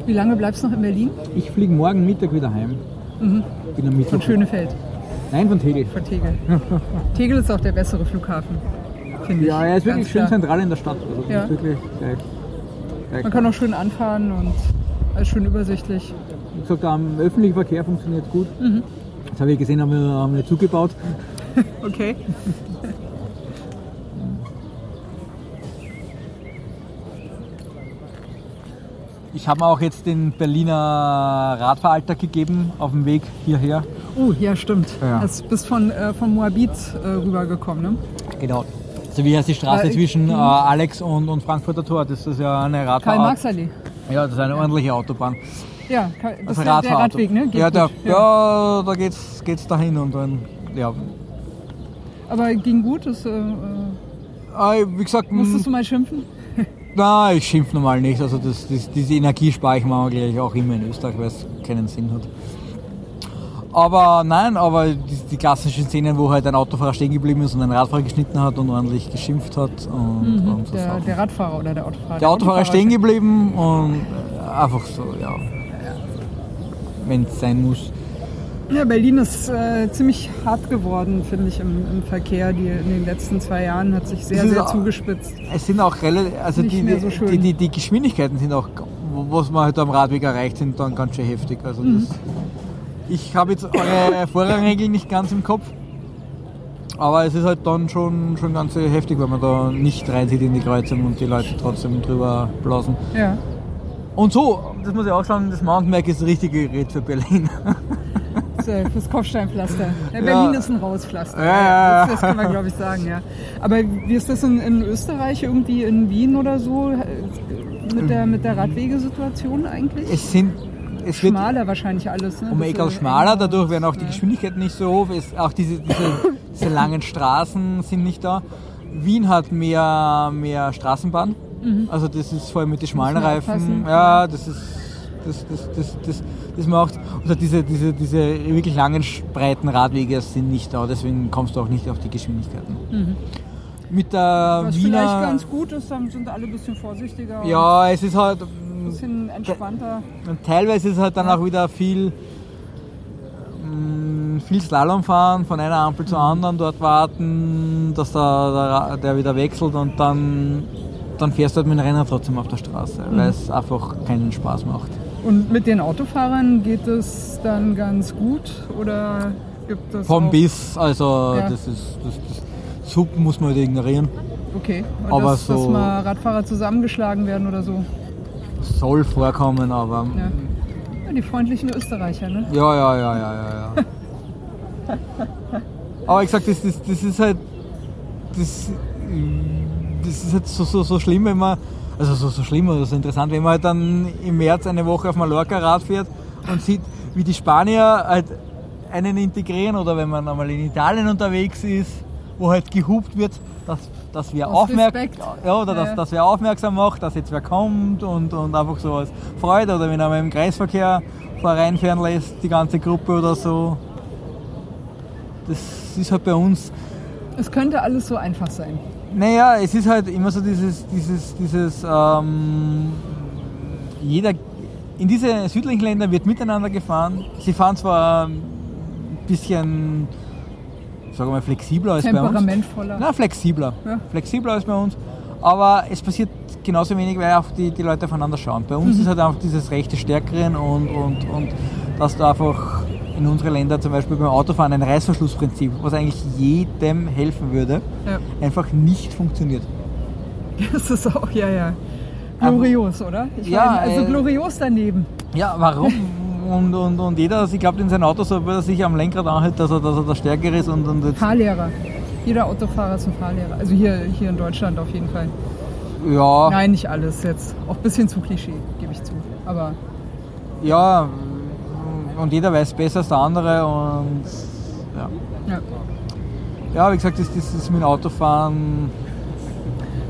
Wie lange bleibst du noch in Berlin? Ich fliege morgen Mittag wieder heim. Mhm. Bin am Mittwoch. Von Schönefeld, Nein, von Tegel. von Tegel. Tegel ist auch der bessere Flughafen, finde ich. Ja, er ist wirklich schön klar. zentral in der Stadt. Also das Ja. wirklich gleich, gleich Man kann auch schön anfahren und alles schön übersichtlich. Wie gesagt, am öffentlichen Verkehr funktioniert gut. Mhm. Jetzt habe ich gesehen, haben wir, haben wir zugebaut. Okay. Ich habe mir auch jetzt den Berliner Radfahralltag gegeben auf dem Weg hierher. Oh, ja, stimmt. Ja. Du bist von, äh, von Moabit äh, rübergekommen, ne? Genau. Also wie heißt die Straße Äh, zwischen äh, Alex und, und Frankfurter Tor? Das ist ja eine Radfahr... Karl-Marx-Allee. Ja, das ist eine ordentliche Autobahn. Ja, das Also ist der, der. Radweg, ne? Geht ja, der, gut. ja. da geht's, geht's dahin und dann, ja. Aber ging gut. Das, äh, äh, Äh, Wie gesagt, musstest du mal schimpfen? Na, ich schimpf normal nicht. Also das, das, diese Energie spare ich mir gleich auch immer in Österreich, weil es keinen Sinn hat. Aber nein, aber die, die klassischen Szenen, wo halt ein Autofahrer stehen geblieben ist und einen Radfahrer geschnitten hat und ordentlich geschimpft hat und, und so Der, der Radfahrer oder der Autofahrer? Der Autofahrer ist stehen geblieben und einfach so, ja. Wenn es sein muss. Ja, Berlin ist äh, ziemlich hart geworden, finde ich, im, im Verkehr. Die, in den letzten zwei Jahren hat sich sehr, sehr auch- zugespitzt. Es sind auch relativ, also die, so die, die, die Geschwindigkeiten sind auch, was man halt am Radweg erreicht, sind dann ganz schön heftig. Also Mhm. das, ich habe jetzt eure Vorrangregeln nicht ganz im Kopf, aber es ist halt dann schon, schon ganz heftig, wenn man da nicht reinzieht in die Kreuzung und die Leute trotzdem drüber blasen. Ja. Und so, das muss ich auch sagen, das Mountainbike ist das richtige Gerät für Berlin. Das, äh, fürs Kopfsteinpflaster. Ja, Ja. Berlin ist ein Rauspflaster. Ja, ja, ja. Das, das kann man, glaube ich, sagen, ja. Aber wie ist das in, in Österreich, irgendwie in Wien oder so, mit der, mit der Radwegesituation eigentlich? Es sind, es wird Schmaler wahrscheinlich alles, ne? um Eckerl schmaler, enger dadurch werden auch die ja. Geschwindigkeiten nicht so hoch, es, auch diese, diese, diese langen Straßen sind nicht da. Wien hat mehr, mehr Straßenbahn, also das ist vor allem mit den schmalen Mhm. Reifen, ja, das ist, das, das, das, das, das macht, oder diese, diese, diese wirklich langen, breiten Radwege sind nicht da, deswegen kommst du auch nicht auf die Geschwindigkeiten. Mit der Mhm. Was vielleicht Wiener, ganz gut ist, dann sind alle ein bisschen vorsichtiger ja, es ist halt, ein bisschen entspannter. Und teilweise ist es halt dann auch wieder viel, mm, viel Slalom fahren, von einer Ampel zur anderen, dort warten, dass der, der, der wieder wechselt und dann, dann fährst du halt mit dem Renner trotzdem auf der Straße, weil es einfach keinen Spaß macht. Und mit den Autofahrern geht es dann ganz gut oder gibt es Vom auch, bis, also Ja. das ist, das, das Sub muss man halt ignorieren. Okay, und Aber dass, dass so- mal Radfahrer zusammengeschlagen werden oder so. Soll vorkommen, aber Ja. Ja, die freundlichen Österreicher, ne? Ja, ja, ja, ja, ja, ja. Aber ich sag, das, das, das ist halt. Das, das ist halt so, so, so schlimm, wenn man. Also so, so schlimm oder so interessant, wenn man halt dann im März eine Woche auf Mallorca Rad fährt und sieht, wie die Spanier halt einen integrieren oder wenn man einmal in Italien unterwegs ist, wo halt gehupt wird, dass, dass wer Respekt. ja, oder Ja, dass, wer aufmerksam macht, dass jetzt wer kommt und, und einfach so als Freude oder wenn er mal im Kreisverkehr reinfahren lässt, die ganze Gruppe oder so. Das ist halt bei uns, Es könnte alles so einfach sein. Naja, es ist halt immer so dieses, dieses, dieses, ähm, jeder, in diese südlichen Länder wird miteinander gefahren. Sie fahren zwar ein bisschen, sagen wir mal, flexibler als bei uns. Temperamentvoller. Na, flexibler. Ja. Flexibler als bei uns. Aber es passiert genauso wenig, weil auch die, die Leute aufeinander schauen. Bei uns ist halt einfach dieses Recht des Stärkeren und, und, und dass du einfach in unsere Länder zum Beispiel beim Autofahren ein Reißverschlussprinzip, was eigentlich jedem helfen würde, Ja. einfach nicht funktioniert. Das ist auch, ja, ja. Glorios, oder? Ich Ja, meine, also äh, glorios daneben. Ja, warum? Und, und, und jeder, ich glaube, in seinem Auto, so, weil er sich am Lenkrad anhält, dass er, dass er der Stärkere ist und, und Fahrlehrer. Jeder Autofahrer ist ein Fahrlehrer. Also hier, hier in Deutschland auf jeden Fall. ja, Nein, nicht alles jetzt. Auch ein bisschen zu Klischee, gebe ich zu. Aber ja, und jeder weiß besser als der andere und ja. ja. Ja, wie gesagt, das, das ist mit dem Autofahren,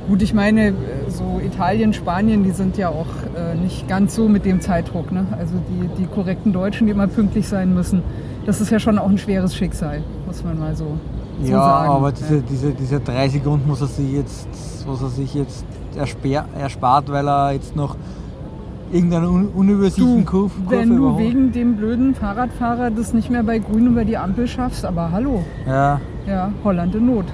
Gut, ich meine, so Italien, Spanien, die sind ja auch äh, nicht ganz so mit dem Zeitdruck. Ne? Also die, die korrekten Deutschen, die immer pünktlich sein müssen, das ist ja schon auch ein schweres Schicksal, muss man mal so, so ja, sagen. aber diese, diese, diese drei Sekunden muss er sich jetzt, was er sich jetzt ersper, erspart, weil er jetzt noch irgendeinen un, unübersichtlichen Du, Kurve, Kurve wenn du überholt. wegen dem blöden Fahrradfahrer das nicht mehr bei Grün über die Ampel schaffst, aber hallo, Ja, ja, Holland in Not.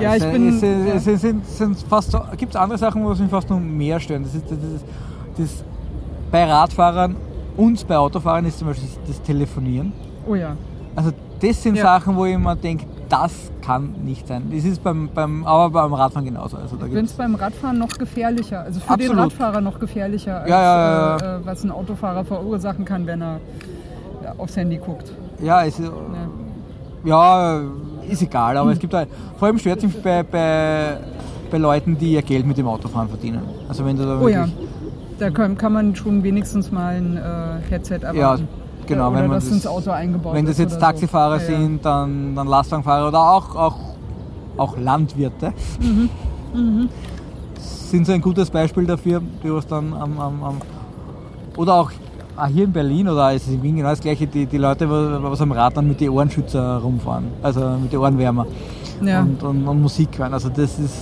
Ja, ich es, bin- Es, es, ja. es, sind, sind fast gibt es andere Sachen, wo es mich fast noch mehr stören. Das ist, das ist, das bei Radfahrern und bei Autofahrern ist zum Beispiel das Telefonieren. Oh ja. Also das sind Ja. Sachen, wo ich immer denke, das kann nicht sein. Das ist beim, beim, aber beim Radfahren genauso. Also da Ich finde es beim Radfahren noch gefährlicher. Also für den Absolut. Radfahrer noch gefährlicher, als Ja, ja, ja, Äh, äh, was ein Autofahrer verursachen kann, wenn er ja, aufs Handy guckt. ja, es, ist- ja, ist egal, aber es gibt halt, vor allem stört es mich bei, bei, bei Leuten, die ihr Geld mit dem Autofahren verdienen. Also wenn du da Oh ja, da kann, kann man schon wenigstens mal ein äh, Headset erwarten. Genau, Oder wenn man das das- ins Auto eingebaut wenn das jetzt so. Taxifahrer ja. sind, dann, dann Lastwagenfahrer oder auch, auch, auch Landwirte, Mhm, sind so ein gutes Beispiel dafür, die was dann am, am, am oder auch ah, hier in Berlin oder ist es in Wien genau das gleiche, die, die Leute, was am Rad dann mit den Ohrenschützer rumfahren, also mit den Ohrenwärmer Ja. und, und, und Musik hören. Also das ist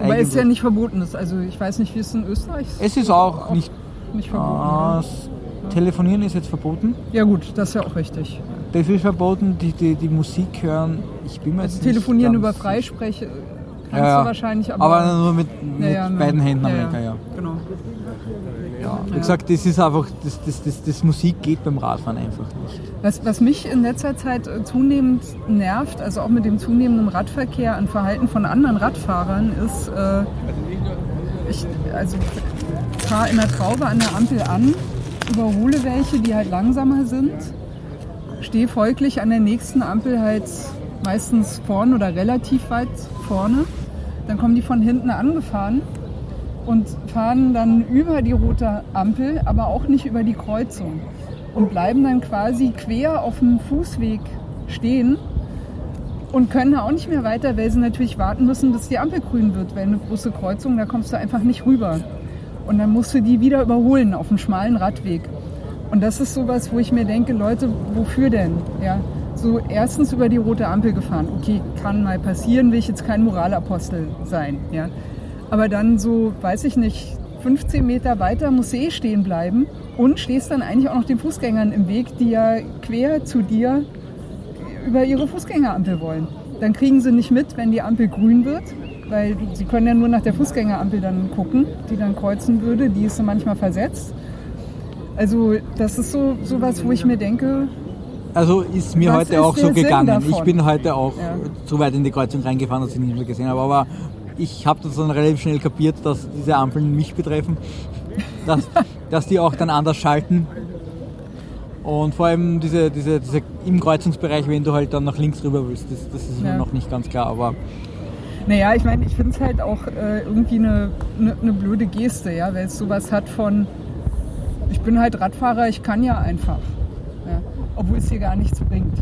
Aber es ist ja nicht verboten. Ist. Also ich weiß nicht, wie es in Österreich ist. Es ist auch nicht. nicht verboten. Ah, Telefonieren ist jetzt verboten. Ja gut, das ist ja auch richtig. Das ist verboten, die, die, die Musik hören. Ich bin mir Also jetzt nicht telefonieren über. Freispreche kannst Ja, du wahrscheinlich, aber, Aber nur mit, mit Ja, beiden Händen am ja, Lenker, ja. Genau. ja. Wie gesagt, das ist einfach, das, das, das, das Musik geht beim Radfahren einfach nicht. Was, was mich in letzter Zeit äh, zunehmend nervt, also auch mit dem zunehmenden Radverkehr an Verhalten von anderen Radfahrern, ist, äh, ich also, fahre in der Traube an der Ampel an, überhole welche, die halt langsamer sind, stehe folglich an der nächsten Ampel halt meistens vorne oder relativ weit vorne. Dann kommen die von hinten angefahren und fahren dann über die rote Ampel, aber auch nicht über die Kreuzung und bleiben dann quasi quer auf dem Fußweg stehen und können auch nicht mehr weiter, weil sie natürlich warten müssen, bis die Ampel grün wird, weil eine große Kreuzung, da kommst du einfach nicht rüber. Und dann musst du die wieder überholen auf einem schmalen Radweg. Und das ist sowas, wo ich mir denke, Leute, wofür denn? Ja, so erstens über die rote Ampel gefahren. Okay, kann mal passieren, will ich jetzt kein Moralapostel sein. Ja. Aber dann so, weiß ich nicht, 15 Meter weiter musst du eh stehen bleiben und stehst dann eigentlich auch noch den Fußgängern im Weg, die ja quer zu dir über ihre Fußgängerampel wollen. Dann kriegen sie nicht mit, wenn die Ampel grün wird, weil sie können ja nur nach der Fußgängerampel dann gucken, die dann kreuzen würde. Die ist so manchmal versetzt. Also das ist so sowas, wo ich mir denke, Also ist mir heute ist auch so Sinn gegangen. davon? Ich bin heute auch Ja. zu weit in die Kreuzung reingefahren, dass ich nicht mehr gesehen habe. Aber ich habe das dann relativ schnell kapiert, dass diese Ampeln mich betreffen. Dass, dass die auch dann anders schalten. Und vor allem diese, diese, diese im Kreuzungsbereich, wenn du halt dann nach links rüber willst, das, das ist mir Ja. noch nicht ganz klar. Aber Naja, ich meine, ich finde es halt auch äh, irgendwie eine, eine, eine blöde Geste, ja, weil es sowas hat von, ich bin halt Radfahrer, ich kann ja einfach. Ja, obwohl es hier gar nichts bringt,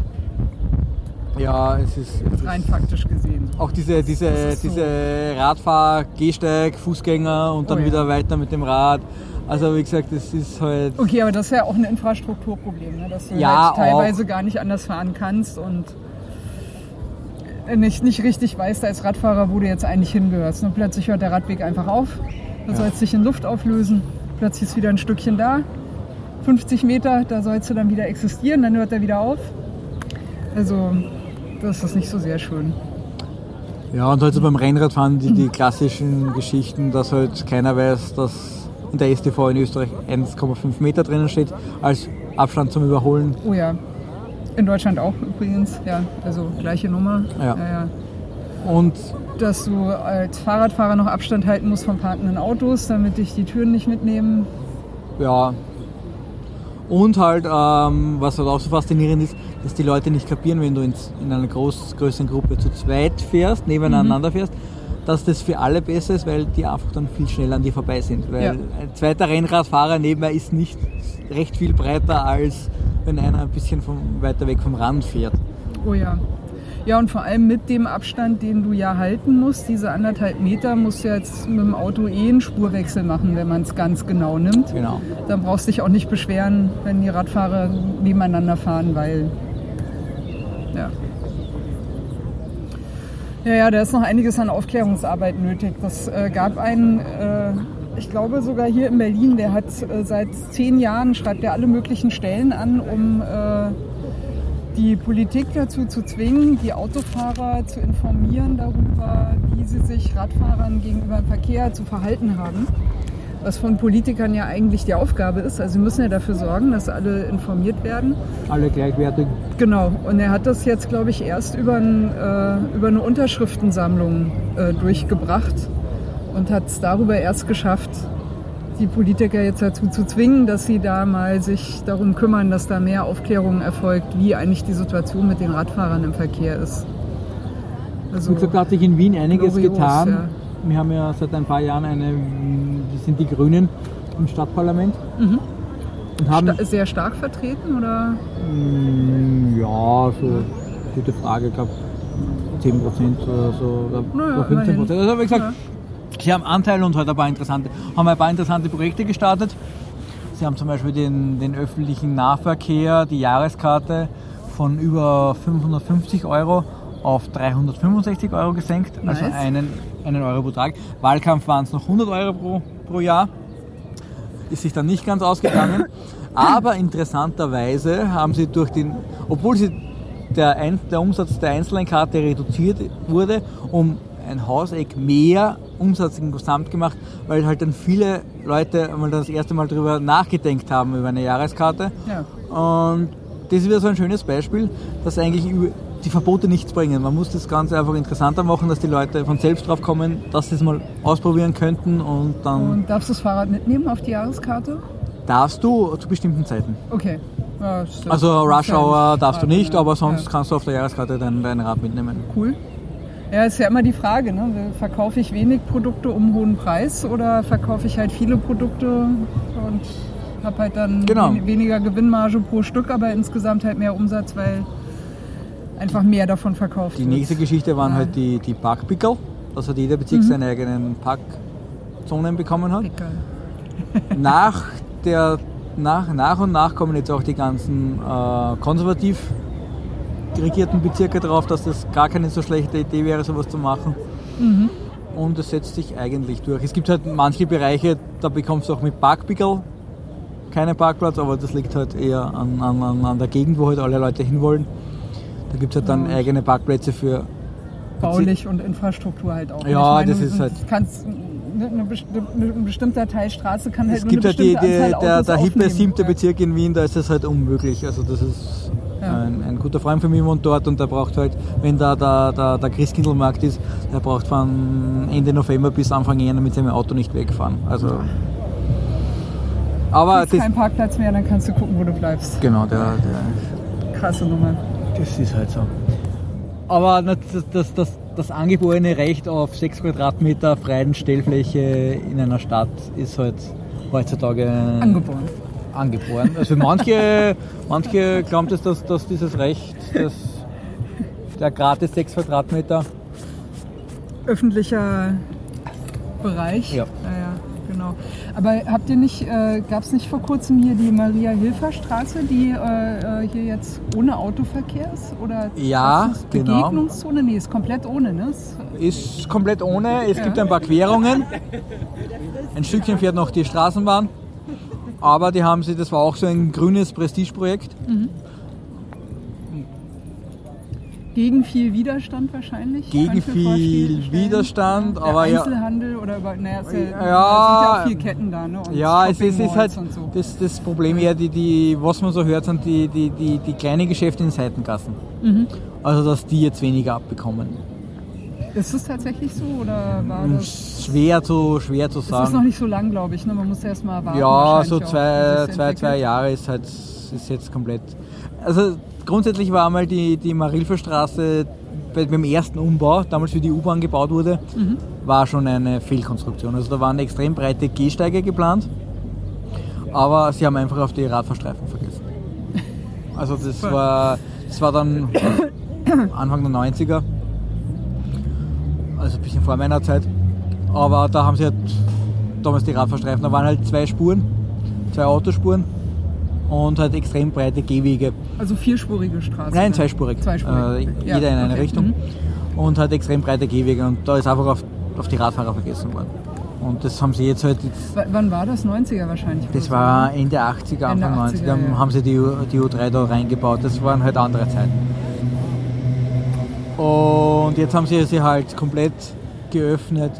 ja, es ist, es ist rein faktisch gesehen. auch diese, diese, ist so. diese Radfahr, Gehsteig, Fußgänger und dann Oh ja. wieder weiter mit dem Rad. Also wie gesagt, das ist halt. Okay, aber das ist ja auch ein Infrastrukturproblem, ne? dass du Ja, halt teilweise gar nicht anders fahren kannst und nicht, nicht richtig weißt als Radfahrer, wo du jetzt eigentlich hingehörst. Und plötzlich hört der Radweg einfach auf, da Ja. sollst du dich in Luft auflösen, plötzlich ist wieder ein Stückchen da, 50 Meter, da sollst du dann wieder existieren, dann hört er wieder auf. Also das ist nicht so sehr schön. Ja, und halt so beim Rennradfahren die, die klassischen Geschichten, dass halt keiner weiß, dass in der STV in Österreich 1,5 Meter drinnen steht, als Abstand zum Überholen. Oh ja, in Deutschland auch übrigens, ja, also gleiche Nummer. Ja. ja. Und dass du als Fahrradfahrer noch Abstand halten musst von parkenden Autos, damit dich die Türen nicht mitnehmen. ja. Und halt, ähm, was halt auch so faszinierend ist, dass die Leute nicht kapieren, wenn du ins, in einer groß, größeren Gruppe zu zweit fährst, nebeneinander fährst, dass das für alle besser ist, weil die einfach dann viel schneller an dir vorbei sind. Weil Ja. ein zweiter Rennradfahrer nebenbei ist nicht recht viel breiter, als wenn einer ein bisschen vom, weiter weg vom Rand fährt. Oh ja. Ja, und vor allem mit dem Abstand, den du ja halten musst, diese anderthalb Meter, musst du jetzt mit dem Auto eh einen Spurwechsel machen, wenn man es ganz genau nimmt. Genau. Dann brauchst du dich auch nicht beschweren, wenn die Radfahrer nebeneinander fahren, weil. Ja. Ja, ja, da ist noch einiges an Aufklärungsarbeit nötig. Das äh, gab einen, äh, ich glaube sogar hier in Berlin, der hat äh, seit zehn Jahren, schreibt er alle möglichen Stellen an, um äh, die Politik dazu zu zwingen, die Autofahrer zu informieren darüber, wie sie sich Radfahrern gegenüber im Verkehr zu verhalten haben. Was von Politikern ja eigentlich die Aufgabe ist. Also sie müssen ja dafür sorgen, dass alle informiert werden. Alle gleichwertig. Genau. Und er hat das jetzt, glaube ich, erst über, ein, äh, über eine Unterschriftensammlung äh, durchgebracht und hat es darüber erst geschafft, die Politiker jetzt dazu zu zwingen, dass sie da mal sich darum kümmern, dass da mehr Aufklärung erfolgt, wie eigentlich die Situation mit den Radfahrern im Verkehr ist. Also, Wie gesagt, da hat sich in Wien einiges Glorios, getan. ja. Wir haben ja seit ein paar Jahren eine, das sind die Grünen im Stadtparlament. Mhm. Und haben, sta sehr stark vertreten oder? Mm, ja, so, gute Frage, ich glaube 10 Prozent oder so, oder Naja, oder 15 Prozent. Also, wie gesagt, Ja. Sie haben Anteil und halt ein paar interessante, haben ein paar interessante Projekte gestartet. Sie haben zum Beispiel den, den öffentlichen Nahverkehr, die Jahreskarte von über 550 Euro auf 365 Euro gesenkt, also Nice. einen, einen Euro pro Tag. Wahlkampf waren es noch 100 Euro pro, pro Jahr. Ist sich dann nicht ganz ausgegangen. Aber interessanterweise haben sie durch den, obwohl sie der, Ein, der Umsatz der einzelnen Karte reduziert wurde, um ein Hauseck mehr Umsatz im Gesamt gemacht, weil halt dann viele Leute einmal das erste Mal darüber nachgedenkt haben über eine Jahreskarte. Ja. Und das ist wieder so ein schönes Beispiel, dass eigentlich die Verbote nichts bringen. Man muss das Ganze einfach interessanter machen, dass die Leute von selbst drauf kommen, dass sie es mal ausprobieren könnten und dann Und darfst du das Fahrrad mitnehmen auf die Jahreskarte? darfst du zu bestimmten Zeiten. Okay. Ja, Also Rush Hour darfst du nicht, aber sonst Ja. kannst du auf der Jahreskarte dein, dein Rad mitnehmen. Cool. Ja, ist ja immer die Frage, ne? verkaufe ich wenig Produkte um hohen Preis oder verkaufe ich halt viele Produkte und habe halt dann Genau. wen- weniger Gewinnmarge pro Stück, aber insgesamt halt mehr Umsatz, weil einfach mehr davon verkauft Die wird. nächste Geschichte waren Ja. halt die, die Parkpickel, dass halt jeder Bezirk Mhm. seine eigenen Parkzonen bekommen hat. Nach, der, nach, nach und nach kommen jetzt auch die ganzen äh, konservativ regierten Bezirke drauf, dass das gar keine so schlechte Idee wäre, sowas zu machen. Mhm. Und es setzt sich eigentlich durch. Es gibt halt manche Bereiche, da bekommst du auch mit Parkpickel keinen Parkplatz, aber das liegt halt eher an, an, an- der Gegend, wo halt alle Leute hinwollen. Da gibt es halt dann Ja. eigene Parkplätze für Baulich und Infrastruktur halt auch. Ja, meine, das ist halt- Kannst, ne, eine ein bestimmter Teil Straße kann halt Es gibt halt die, die, der, der hippe siebte. Bezirk in Wien, da ist es halt unmöglich. Also das ist Ja. ein, ein guter Freund von mir wohnt dort und der braucht halt, wenn da der, der, der Christkindlmarkt ist, der braucht von Ende November bis Anfang Jänner mit seinem Auto nicht wegfahren. Also aber Ist das, kein Parkplatz mehr, dann kannst du gucken, wo du bleibst. genau, der, der, Krasse Nummer. das ist halt so. Aber das, das, das, das angeborene Recht auf 6 Quadratmeter freien Stellfläche in einer Stadt ist halt heutzutage Angeboren. Angeboren. Also manche, manche glauben, dass, dass, dass dieses Recht, dass der gratis 6 Quadratmeter, Öffentlicher Bereich. Ja. ja, genau. Aber habt ihr nicht, äh, gab es nicht vor kurzem hier die Maria-Hilfer-Straße, die äh, äh, hier jetzt ohne Autoverkehr ist? Oder Ja, ist genau. Begegnungszone? Nee, ist komplett ohne, ne? Ist, ist komplett ohne. Es Ja. gibt ein paar Querungen. Ein Stückchen fährt noch die Straßenbahn. Aber die haben sie, das war auch so ein grünes Prestigeprojekt. gegen viel Widerstand wahrscheinlich. Gegen viel. Widerstand, Der aber ja. Einzelhandel oder über, naja, ist ja, Ja. da sind ja auch viele Ketten da, ne? Und Ja, es ist, es ist halt so. das, das Problem eher, die, die, was man so hört, sind die, die, die, die kleinen Geschäfte in Seitengassen. Mhm. Also, dass die jetzt weniger abbekommen. Ist es tatsächlich so oder war das? Schwer zu, schwer zu Es ist noch sagen. nicht so lang, glaube ich. Ne? Man muss erst mal warten. Ja, so auch, zwei, es zwei, zwei Jahre ist halt ist jetzt komplett. Also grundsätzlich war einmal die, die Marilferstraße bei- beim ersten Umbau, damals wie die U-Bahn gebaut wurde, Mhm. war schon eine Fehlkonstruktion. Also da waren extrem breite Gehsteige geplant, aber sie haben einfach auf die Radfahrstreifen vergessen. Also das war, das war dann Anfang der 90er, also ein bisschen vor meiner Zeit. Aber da haben sie halt damals die Radfahrstreifen, da waren halt zwei Spuren, zwei Autospuren und halt extrem breite Gehwege. Also vierspurige Straße. Nein, ne? zweispurig. Zweispurig. Äh, Ja, jeder in eine okay. Richtung. Mhm. Und halt extrem breite Gehwege und da ist einfach auf, auf die Radfahrer vergessen worden. Und das haben sie jetzt halt, jetzt, W wann war das? 90er wahrscheinlich. das war ne? Ende 80er, Ende Anfang 80er, 90er, ja. haben sie die, U- die U3 da reingebaut. Das waren halt andere Zeiten. Und jetzt haben sie sie halt komplett geöffnet.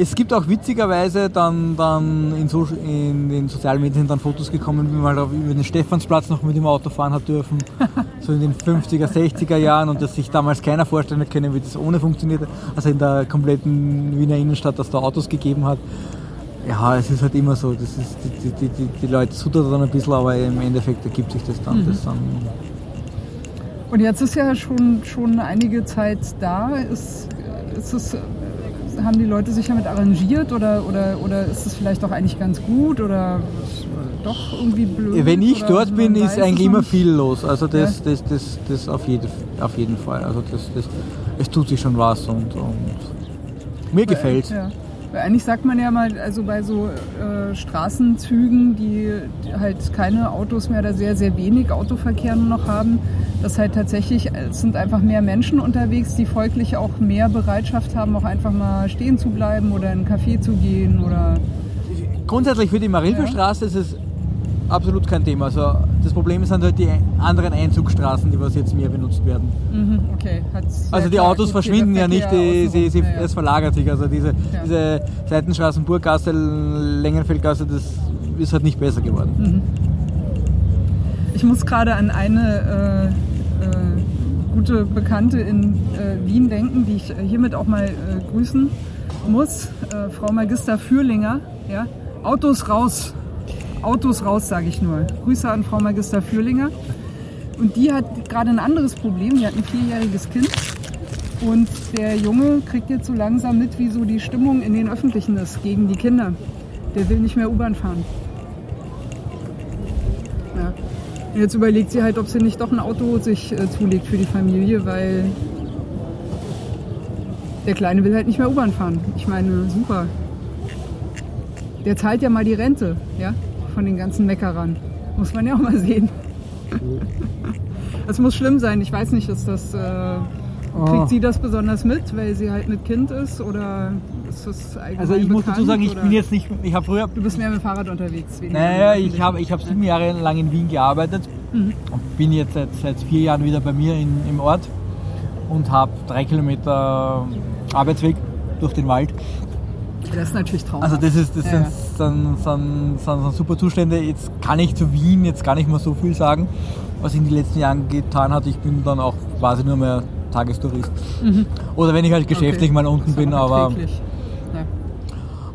Es gibt auch witzigerweise dann, dann in, so, in den sozialen Medien dann Fotos gekommen, wie man halt über den Stephansplatz noch mit dem Auto fahren hat dürfen. so in den 50er, 60er Jahren und dass sich damals keiner vorstellen hat können, wie das ohne funktioniert. Also in der kompletten Wiener Innenstadt, dass da Autos gegeben hat. Ja, es ist halt immer so. Das ist, die, die, die, die Leute sudern dann ein bisschen, aber im Endeffekt ergibt sich das dann. Das dann Und jetzt ist ja schon, schon einige Zeit da. Ist, ist es, haben die Leute sich damit arrangiert oder, oder, oder ist es vielleicht auch eigentlich ganz gut oder doch irgendwie blöd? Wenn ich dort bin, ist eigentlich immer viel los. Also das, das, das, das auf, jeden, auf jeden Fall. Also das, das, es tut sich schon was und, und mir gefällt. Ja. Weil eigentlich sagt man ja mal, also bei so äh, Straßenzügen, die die halt keine Autos mehr oder sehr, sehr wenig Autoverkehr nur noch haben, dass halt tatsächlich, es sind einfach mehr Menschen unterwegs, die folglich auch mehr Bereitschaft haben, auch einfach mal stehen zu bleiben oder in einen Café zu gehen oder Grundsätzlich für die Marilferstraße ist es absolut kein Thema. Also das Problem sind halt die anderen Einzugsstraßen, die was jetzt mehr benutzt werden. mhm, okay. Also ja, die Autos verschwinden ja nicht, die, sie, sie, ja, ja. es verlagert sich. Also diese, Ja. diese Seitenstraßen, Burggasse, Längenfeldgasse, das ist halt nicht besser geworden. Mhm. Ich muss gerade an eine äh, äh, gute Bekannte in äh, Wien denken, die ich äh, hiermit auch mal äh, grüßen muss. Äh, Frau Magister Fürlinger. Ja? Autos raus. Autos raus, sage ich nur. Grüße an Frau Magister Fürlinger. Und die hat gerade ein anderes Problem. Die hat ein vierjähriges Kind. Und der Junge kriegt jetzt so langsam mit, wie so die Stimmung in den Öffentlichen ist gegen die Kinder. Der will nicht mehr U-Bahn fahren. Jetzt überlegt sie halt, ob sie nicht doch ein Auto sich äh, zulegt für die Familie, weil der Kleine will halt nicht mehr U-Bahn fahren. Ich meine, super. Der zahlt ja mal die Rente, ja, von den ganzen Meckerern. Muss man ja auch mal sehen. Das muss schlimm sein. Ich weiß nicht, ist das. Äh, Oh. Kriegt sie das besonders mit, weil sie halt mit Kind ist oder ist das allgemein Also ich muss dazu sagen, ich oder? bin jetzt nicht, ich habe früher Du bist mehr mit dem Fahrrad unterwegs. Naja, ich habe ich hab sieben Jahre lang in Wien gearbeitet Mhm. und bin jetzt seit, seit vier Jahren wieder bei mir in, im Ort und habe drei Kilometer Arbeitsweg durch den Wald. Das ist natürlich traumhaft. Also das ist das Ja, sind, ja. sind, sind, sind, sind super Zustände. Jetzt kann ich zu Wien jetzt gar nicht mehr so viel sagen, was ich in den letzten Jahren getan hat. Ich bin dann auch quasi nur mehr Tagestourist. Oder wenn ich halt geschäftlich Mhm. Okay. mal unten bin, aber, erträglich.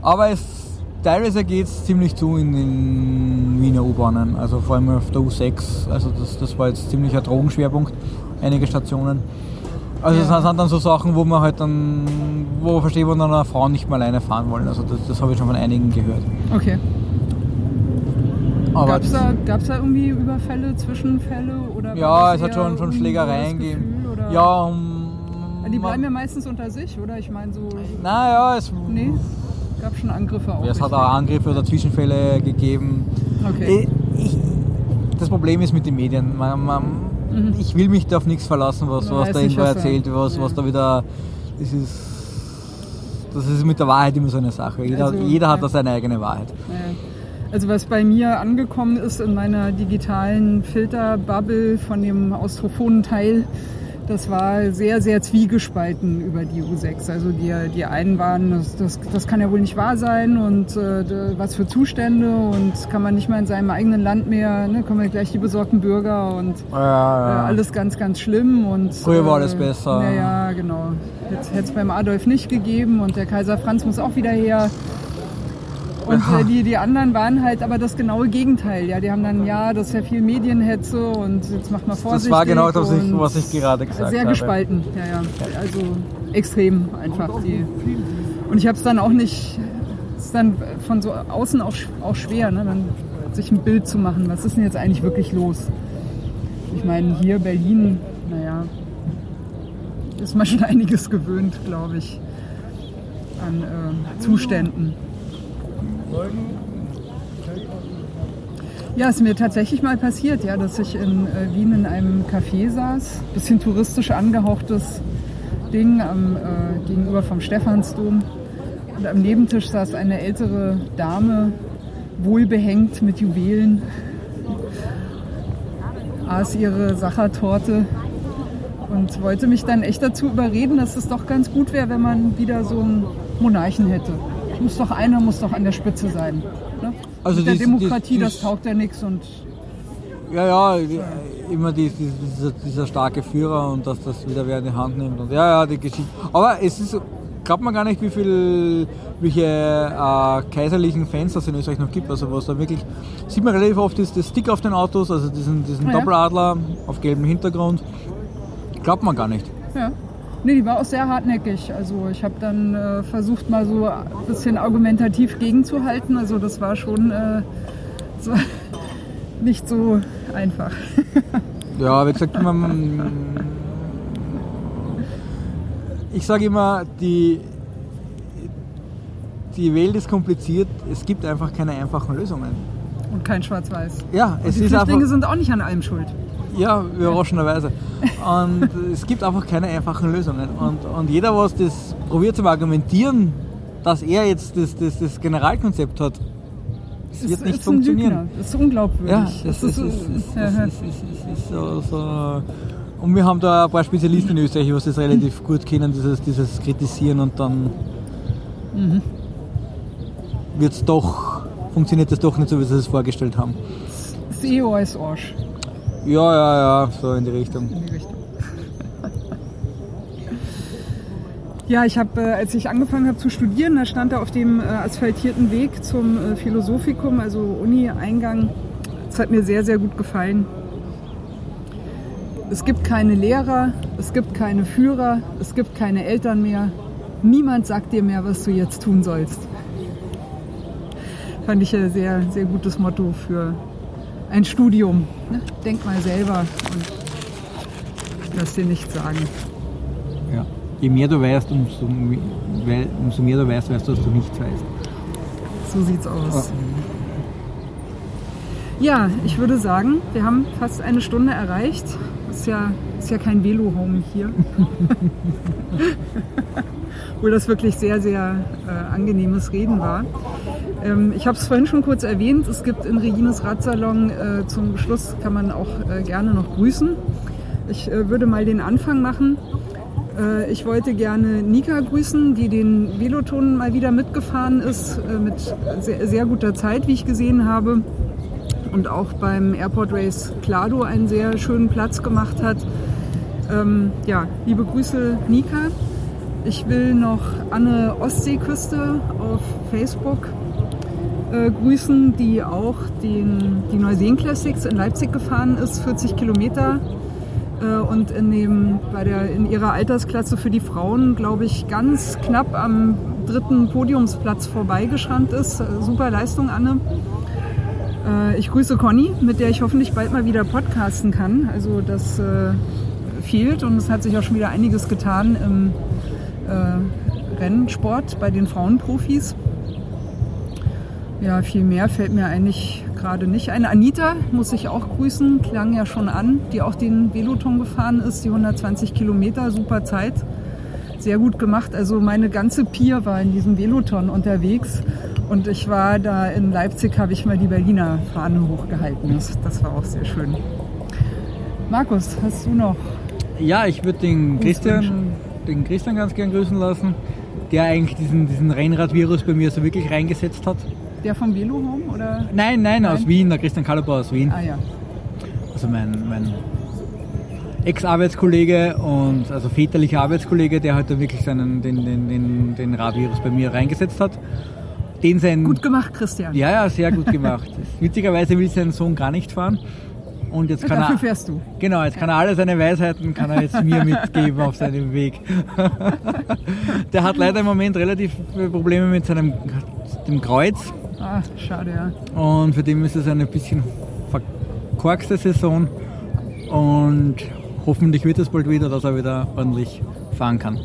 Aber es teilweise geht es ziemlich zu in den Wiener U-Bahnen, also vor allem auf der U6. Also das, das war jetzt ziemlich ein Drogenschwerpunkt, einige Stationen. Also Ja. das sind dann so Sachen, wo man halt dann, wo man versteht, wo dann eine Frauen nicht mehr alleine fahren wollen. Also das, das habe ich schon von einigen gehört. Okay. Gab es da, gab's da irgendwie Überfälle, Zwischenfälle? Oder ja, es hat schon, schon Schlägereien gegeben. Ja, um, Die bleiben ja meistens unter sich, oder? Ich meine so. Naja, es, Nee, gab schon Angriffe auch. es hat auch Angriffe oder Zwischenfälle gegeben. Okay. Ich, das Problem ist mit den Medien. Man, man, Mhm. Ich will mich da auf nichts verlassen, was, was da irgendwo erzählt, was, ja. was da wieder. Das ist, das ist mit der Wahrheit immer so eine Sache. Jeder, Also, jeder hat ja. da seine eigene Wahrheit. Ja. Also was bei mir angekommen ist in meiner digitalen Filterbubble von dem austrophonen Teil das war sehr, sehr zwiegespalten über die U6. Also die, die einen waren, das, das, das kann ja wohl nicht wahr sein und äh, was für Zustände und kann man nicht mal in seinem eigenen Land mehr, ne, kommen ja gleich die besorgten Bürger und Ja, ja. äh, alles ganz, ganz schlimm. Und, Früher war alles besser. Naja, genau. Hätte es beim Adolf nicht gegeben und der Kaiser Franz muss auch wieder her. Und äh, die, die anderen waren halt aber das genaue Gegenteil. Ja, die haben dann, ja, das ist ja viel Medienhetze und jetzt macht man vorsichtig. Das war genau das, was ich- gerade gesagt Sehr habe. gespalten, ja, ja. Also extrem einfach. Die. Und ich habe es dann auch nicht, es ist dann von so außen auch, auch schwer, ne, dann sich ein Bild zu machen. Was ist denn jetzt eigentlich wirklich los? Ich meine, hier Berlin, naja, ist man schon einiges gewöhnt, glaube ich, an äh, Zuständen. Ja, ist mir tatsächlich mal passiert, ja, dass ich in äh, Wien in einem Café saß, bisschen touristisch angehauchtes Ding am, äh, gegenüber vom Stephansdom. Und am Nebentisch saß eine ältere Dame, wohlbehängt mit Juwelen, aß ihre Sachertorte und wollte mich dann echt dazu überreden, dass es doch ganz gut wäre, wenn man wieder so einen Monarchen hätte. Muss doch einer, muss doch an der Spitze sein. Ne? Also Mit der dies- Demokratie, dies- das taugt ja nichts und Ja, ja, immer die, die, dieser, dieser starke Führer und dass das wieder wer in die Hand nimmt. Und ja, ja, die Geschichte. Aber es ist, glaubt man gar nicht, wie viel, welche äh, kaiserlichen Fans das in Österreich noch gibt. Also was da wirklich, sieht man relativ oft ist das Stick auf den Autos, also diesen, diesen ja. Doppeladler auf gelbem Hintergrund. Glaubt man gar nicht. Ja. Nee, die war auch sehr hartnäckig. Also ich habe dann äh, versucht, mal so ein bisschen argumentativ gegenzuhalten. Also das war schon äh, so nicht so einfach. Ja, wie gesagt, man, ich sage immer, die, die Welt ist kompliziert, es gibt einfach keine einfachen Lösungen. Und kein Schwarz-Weiß. Ja, es Die ist einfach, Flüchtlinge sind auch nicht an allem schuld. Ja, überraschenderweise. Und es gibt einfach keine einfachen Lösungen. Und, und jeder, was das probiert zu argumentieren, dass er jetzt das, das, das Generalkonzept hat, es wird nicht funktionieren. Das ist unglaubwürdig. Ja, das ist, so, so. Und wir haben da ein paar Spezialisten in Österreich, die das relativ gut kennen, dieses, dieses Kritisieren und dann Mhm. wird's doch, funktioniert das doch nicht so, wie sie es vorgestellt haben. Das ist Orsch Ja, ja, ja, so in die Richtung. in die Richtung. Ja, ich habe, äh, als ich angefangen habe zu studieren, da stand da auf dem äh, asphaltierten Weg zum äh, Philosophikum, also Uni-Eingang. Das hat mir sehr, sehr gut gefallen. Es gibt keine Lehrer, es gibt keine Führer, es gibt keine Eltern mehr. Niemand sagt dir mehr, was du jetzt tun sollst. Fand ich ein sehr, sehr gutes Motto für ein Studium. Ne? Denk mal selber und lass dir nichts sagen. Ja. Je mehr du weißt, umso, umso mehr du weißt, weißt du, dass du nichts weißt. So sieht's aus. Ja, ich würde sagen, wir haben fast eine Stunde erreicht. Ist ja, ist ja kein Velo-Home hier. Obwohl das wirklich sehr, sehr äh, angenehmes Reden war. Ähm, ich habe es vorhin schon kurz erwähnt. Es gibt in Regines Radsalon äh, zum Schluss, kann man auch äh, gerne noch grüßen. Ich äh, würde mal den Anfang machen. Äh, Ich wollte gerne Nika grüßen, die den Veloton mal wieder mitgefahren ist, äh, mit sehr, sehr guter Zeit, wie ich gesehen habe. Und auch beim Airport Race Klado einen sehr schönen Platz gemacht hat. Ähm, ja, liebe Grüße, Nika. Ich will noch Anne Ostseeküste auf Facebook äh, grüßen, die auch den, die Neuseen Classics in Leipzig gefahren ist, 40 Kilometer äh, und in, dem, bei der, in ihrer Altersklasse für die Frauen, glaube ich, ganz knapp am dritten Podiumsplatz vorbeigeschrammt ist. Äh, Super Leistung, Anne. Ich grüße Conny, mit der ich hoffentlich bald mal wieder podcasten kann. Also das fehlt und es hat sich auch schon wieder einiges getan im Rennsport bei den Frauenprofis. Ja, viel mehr fällt mir eigentlich gerade nicht ein. Anita muss ich auch grüßen, klang ja schon an, die auch den Veloton gefahren ist, die 120 Kilometer, super Zeit. Sehr gut gemacht. Also meine ganze Pier war in diesem Veloton unterwegs und ich war da in Leipzig, habe ich mal die Berliner Fahne hochgehalten. Das, das war auch sehr schön. Markus, hast du noch? Ja, ich würde den Christian, den Christian ganz gern grüßen lassen, der eigentlich diesen, diesen Rennrad-Virus bei mir so wirklich reingesetzt hat. Der vom Velo Home oder? Nein, nein, aus Wien, der Christian Kallerbauer aus Wien. Ah ja. Also mein, mein Ex-Arbeitskollege und also väterlicher Arbeitskollege, der halt da wirklich seinen, den, den, den, den Radvirus bei mir reingesetzt hat. Den sein, Gut gemacht, Christian. ja, ja, sehr gut gemacht. Witzigerweise will sein Sohn gar nicht fahren. Und jetzt kann Dafür er, fährst du. genau, jetzt kann er alle seine Weisheiten, kann er jetzt mir mitgeben auf seinem Weg. Der hat leider im Moment relativ viele Probleme mit seinem dem Kreuz Ah, schade, ja. und für den ist es eine bisschen verkorkste Saison und hoffentlich wird es bald wieder, dass er wieder ordentlich fahren kann.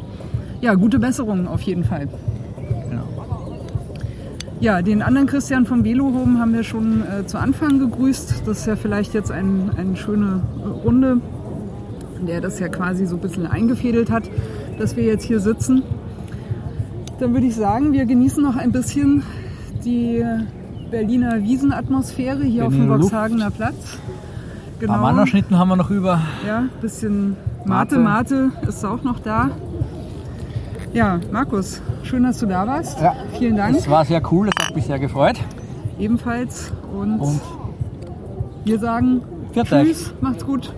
Ja, gute Besserung auf jeden Fall. Genau. Ja, den anderen Christian vom Velo Home haben wir schon äh, zu Anfang gegrüßt. Das ist ja vielleicht jetzt ein, eine schöne Runde, der das ja quasi so ein bisschen eingefädelt hat, dass wir jetzt hier sitzen. Dann würde ich sagen, wir genießen noch ein bisschen die Berliner Wiesenatmosphäre hier auf dem. Boxhagener Platz. Ein paar Mannerschnitten haben wir noch über. Ja, bisschen Mate, Mate ist auch noch da. Ja, Markus, schön, dass du da warst. Ja. Vielen Dank. Es war sehr cool, das hat mich sehr gefreut. Ebenfalls. Und, Und wir sagen. Tschüss, macht's gut.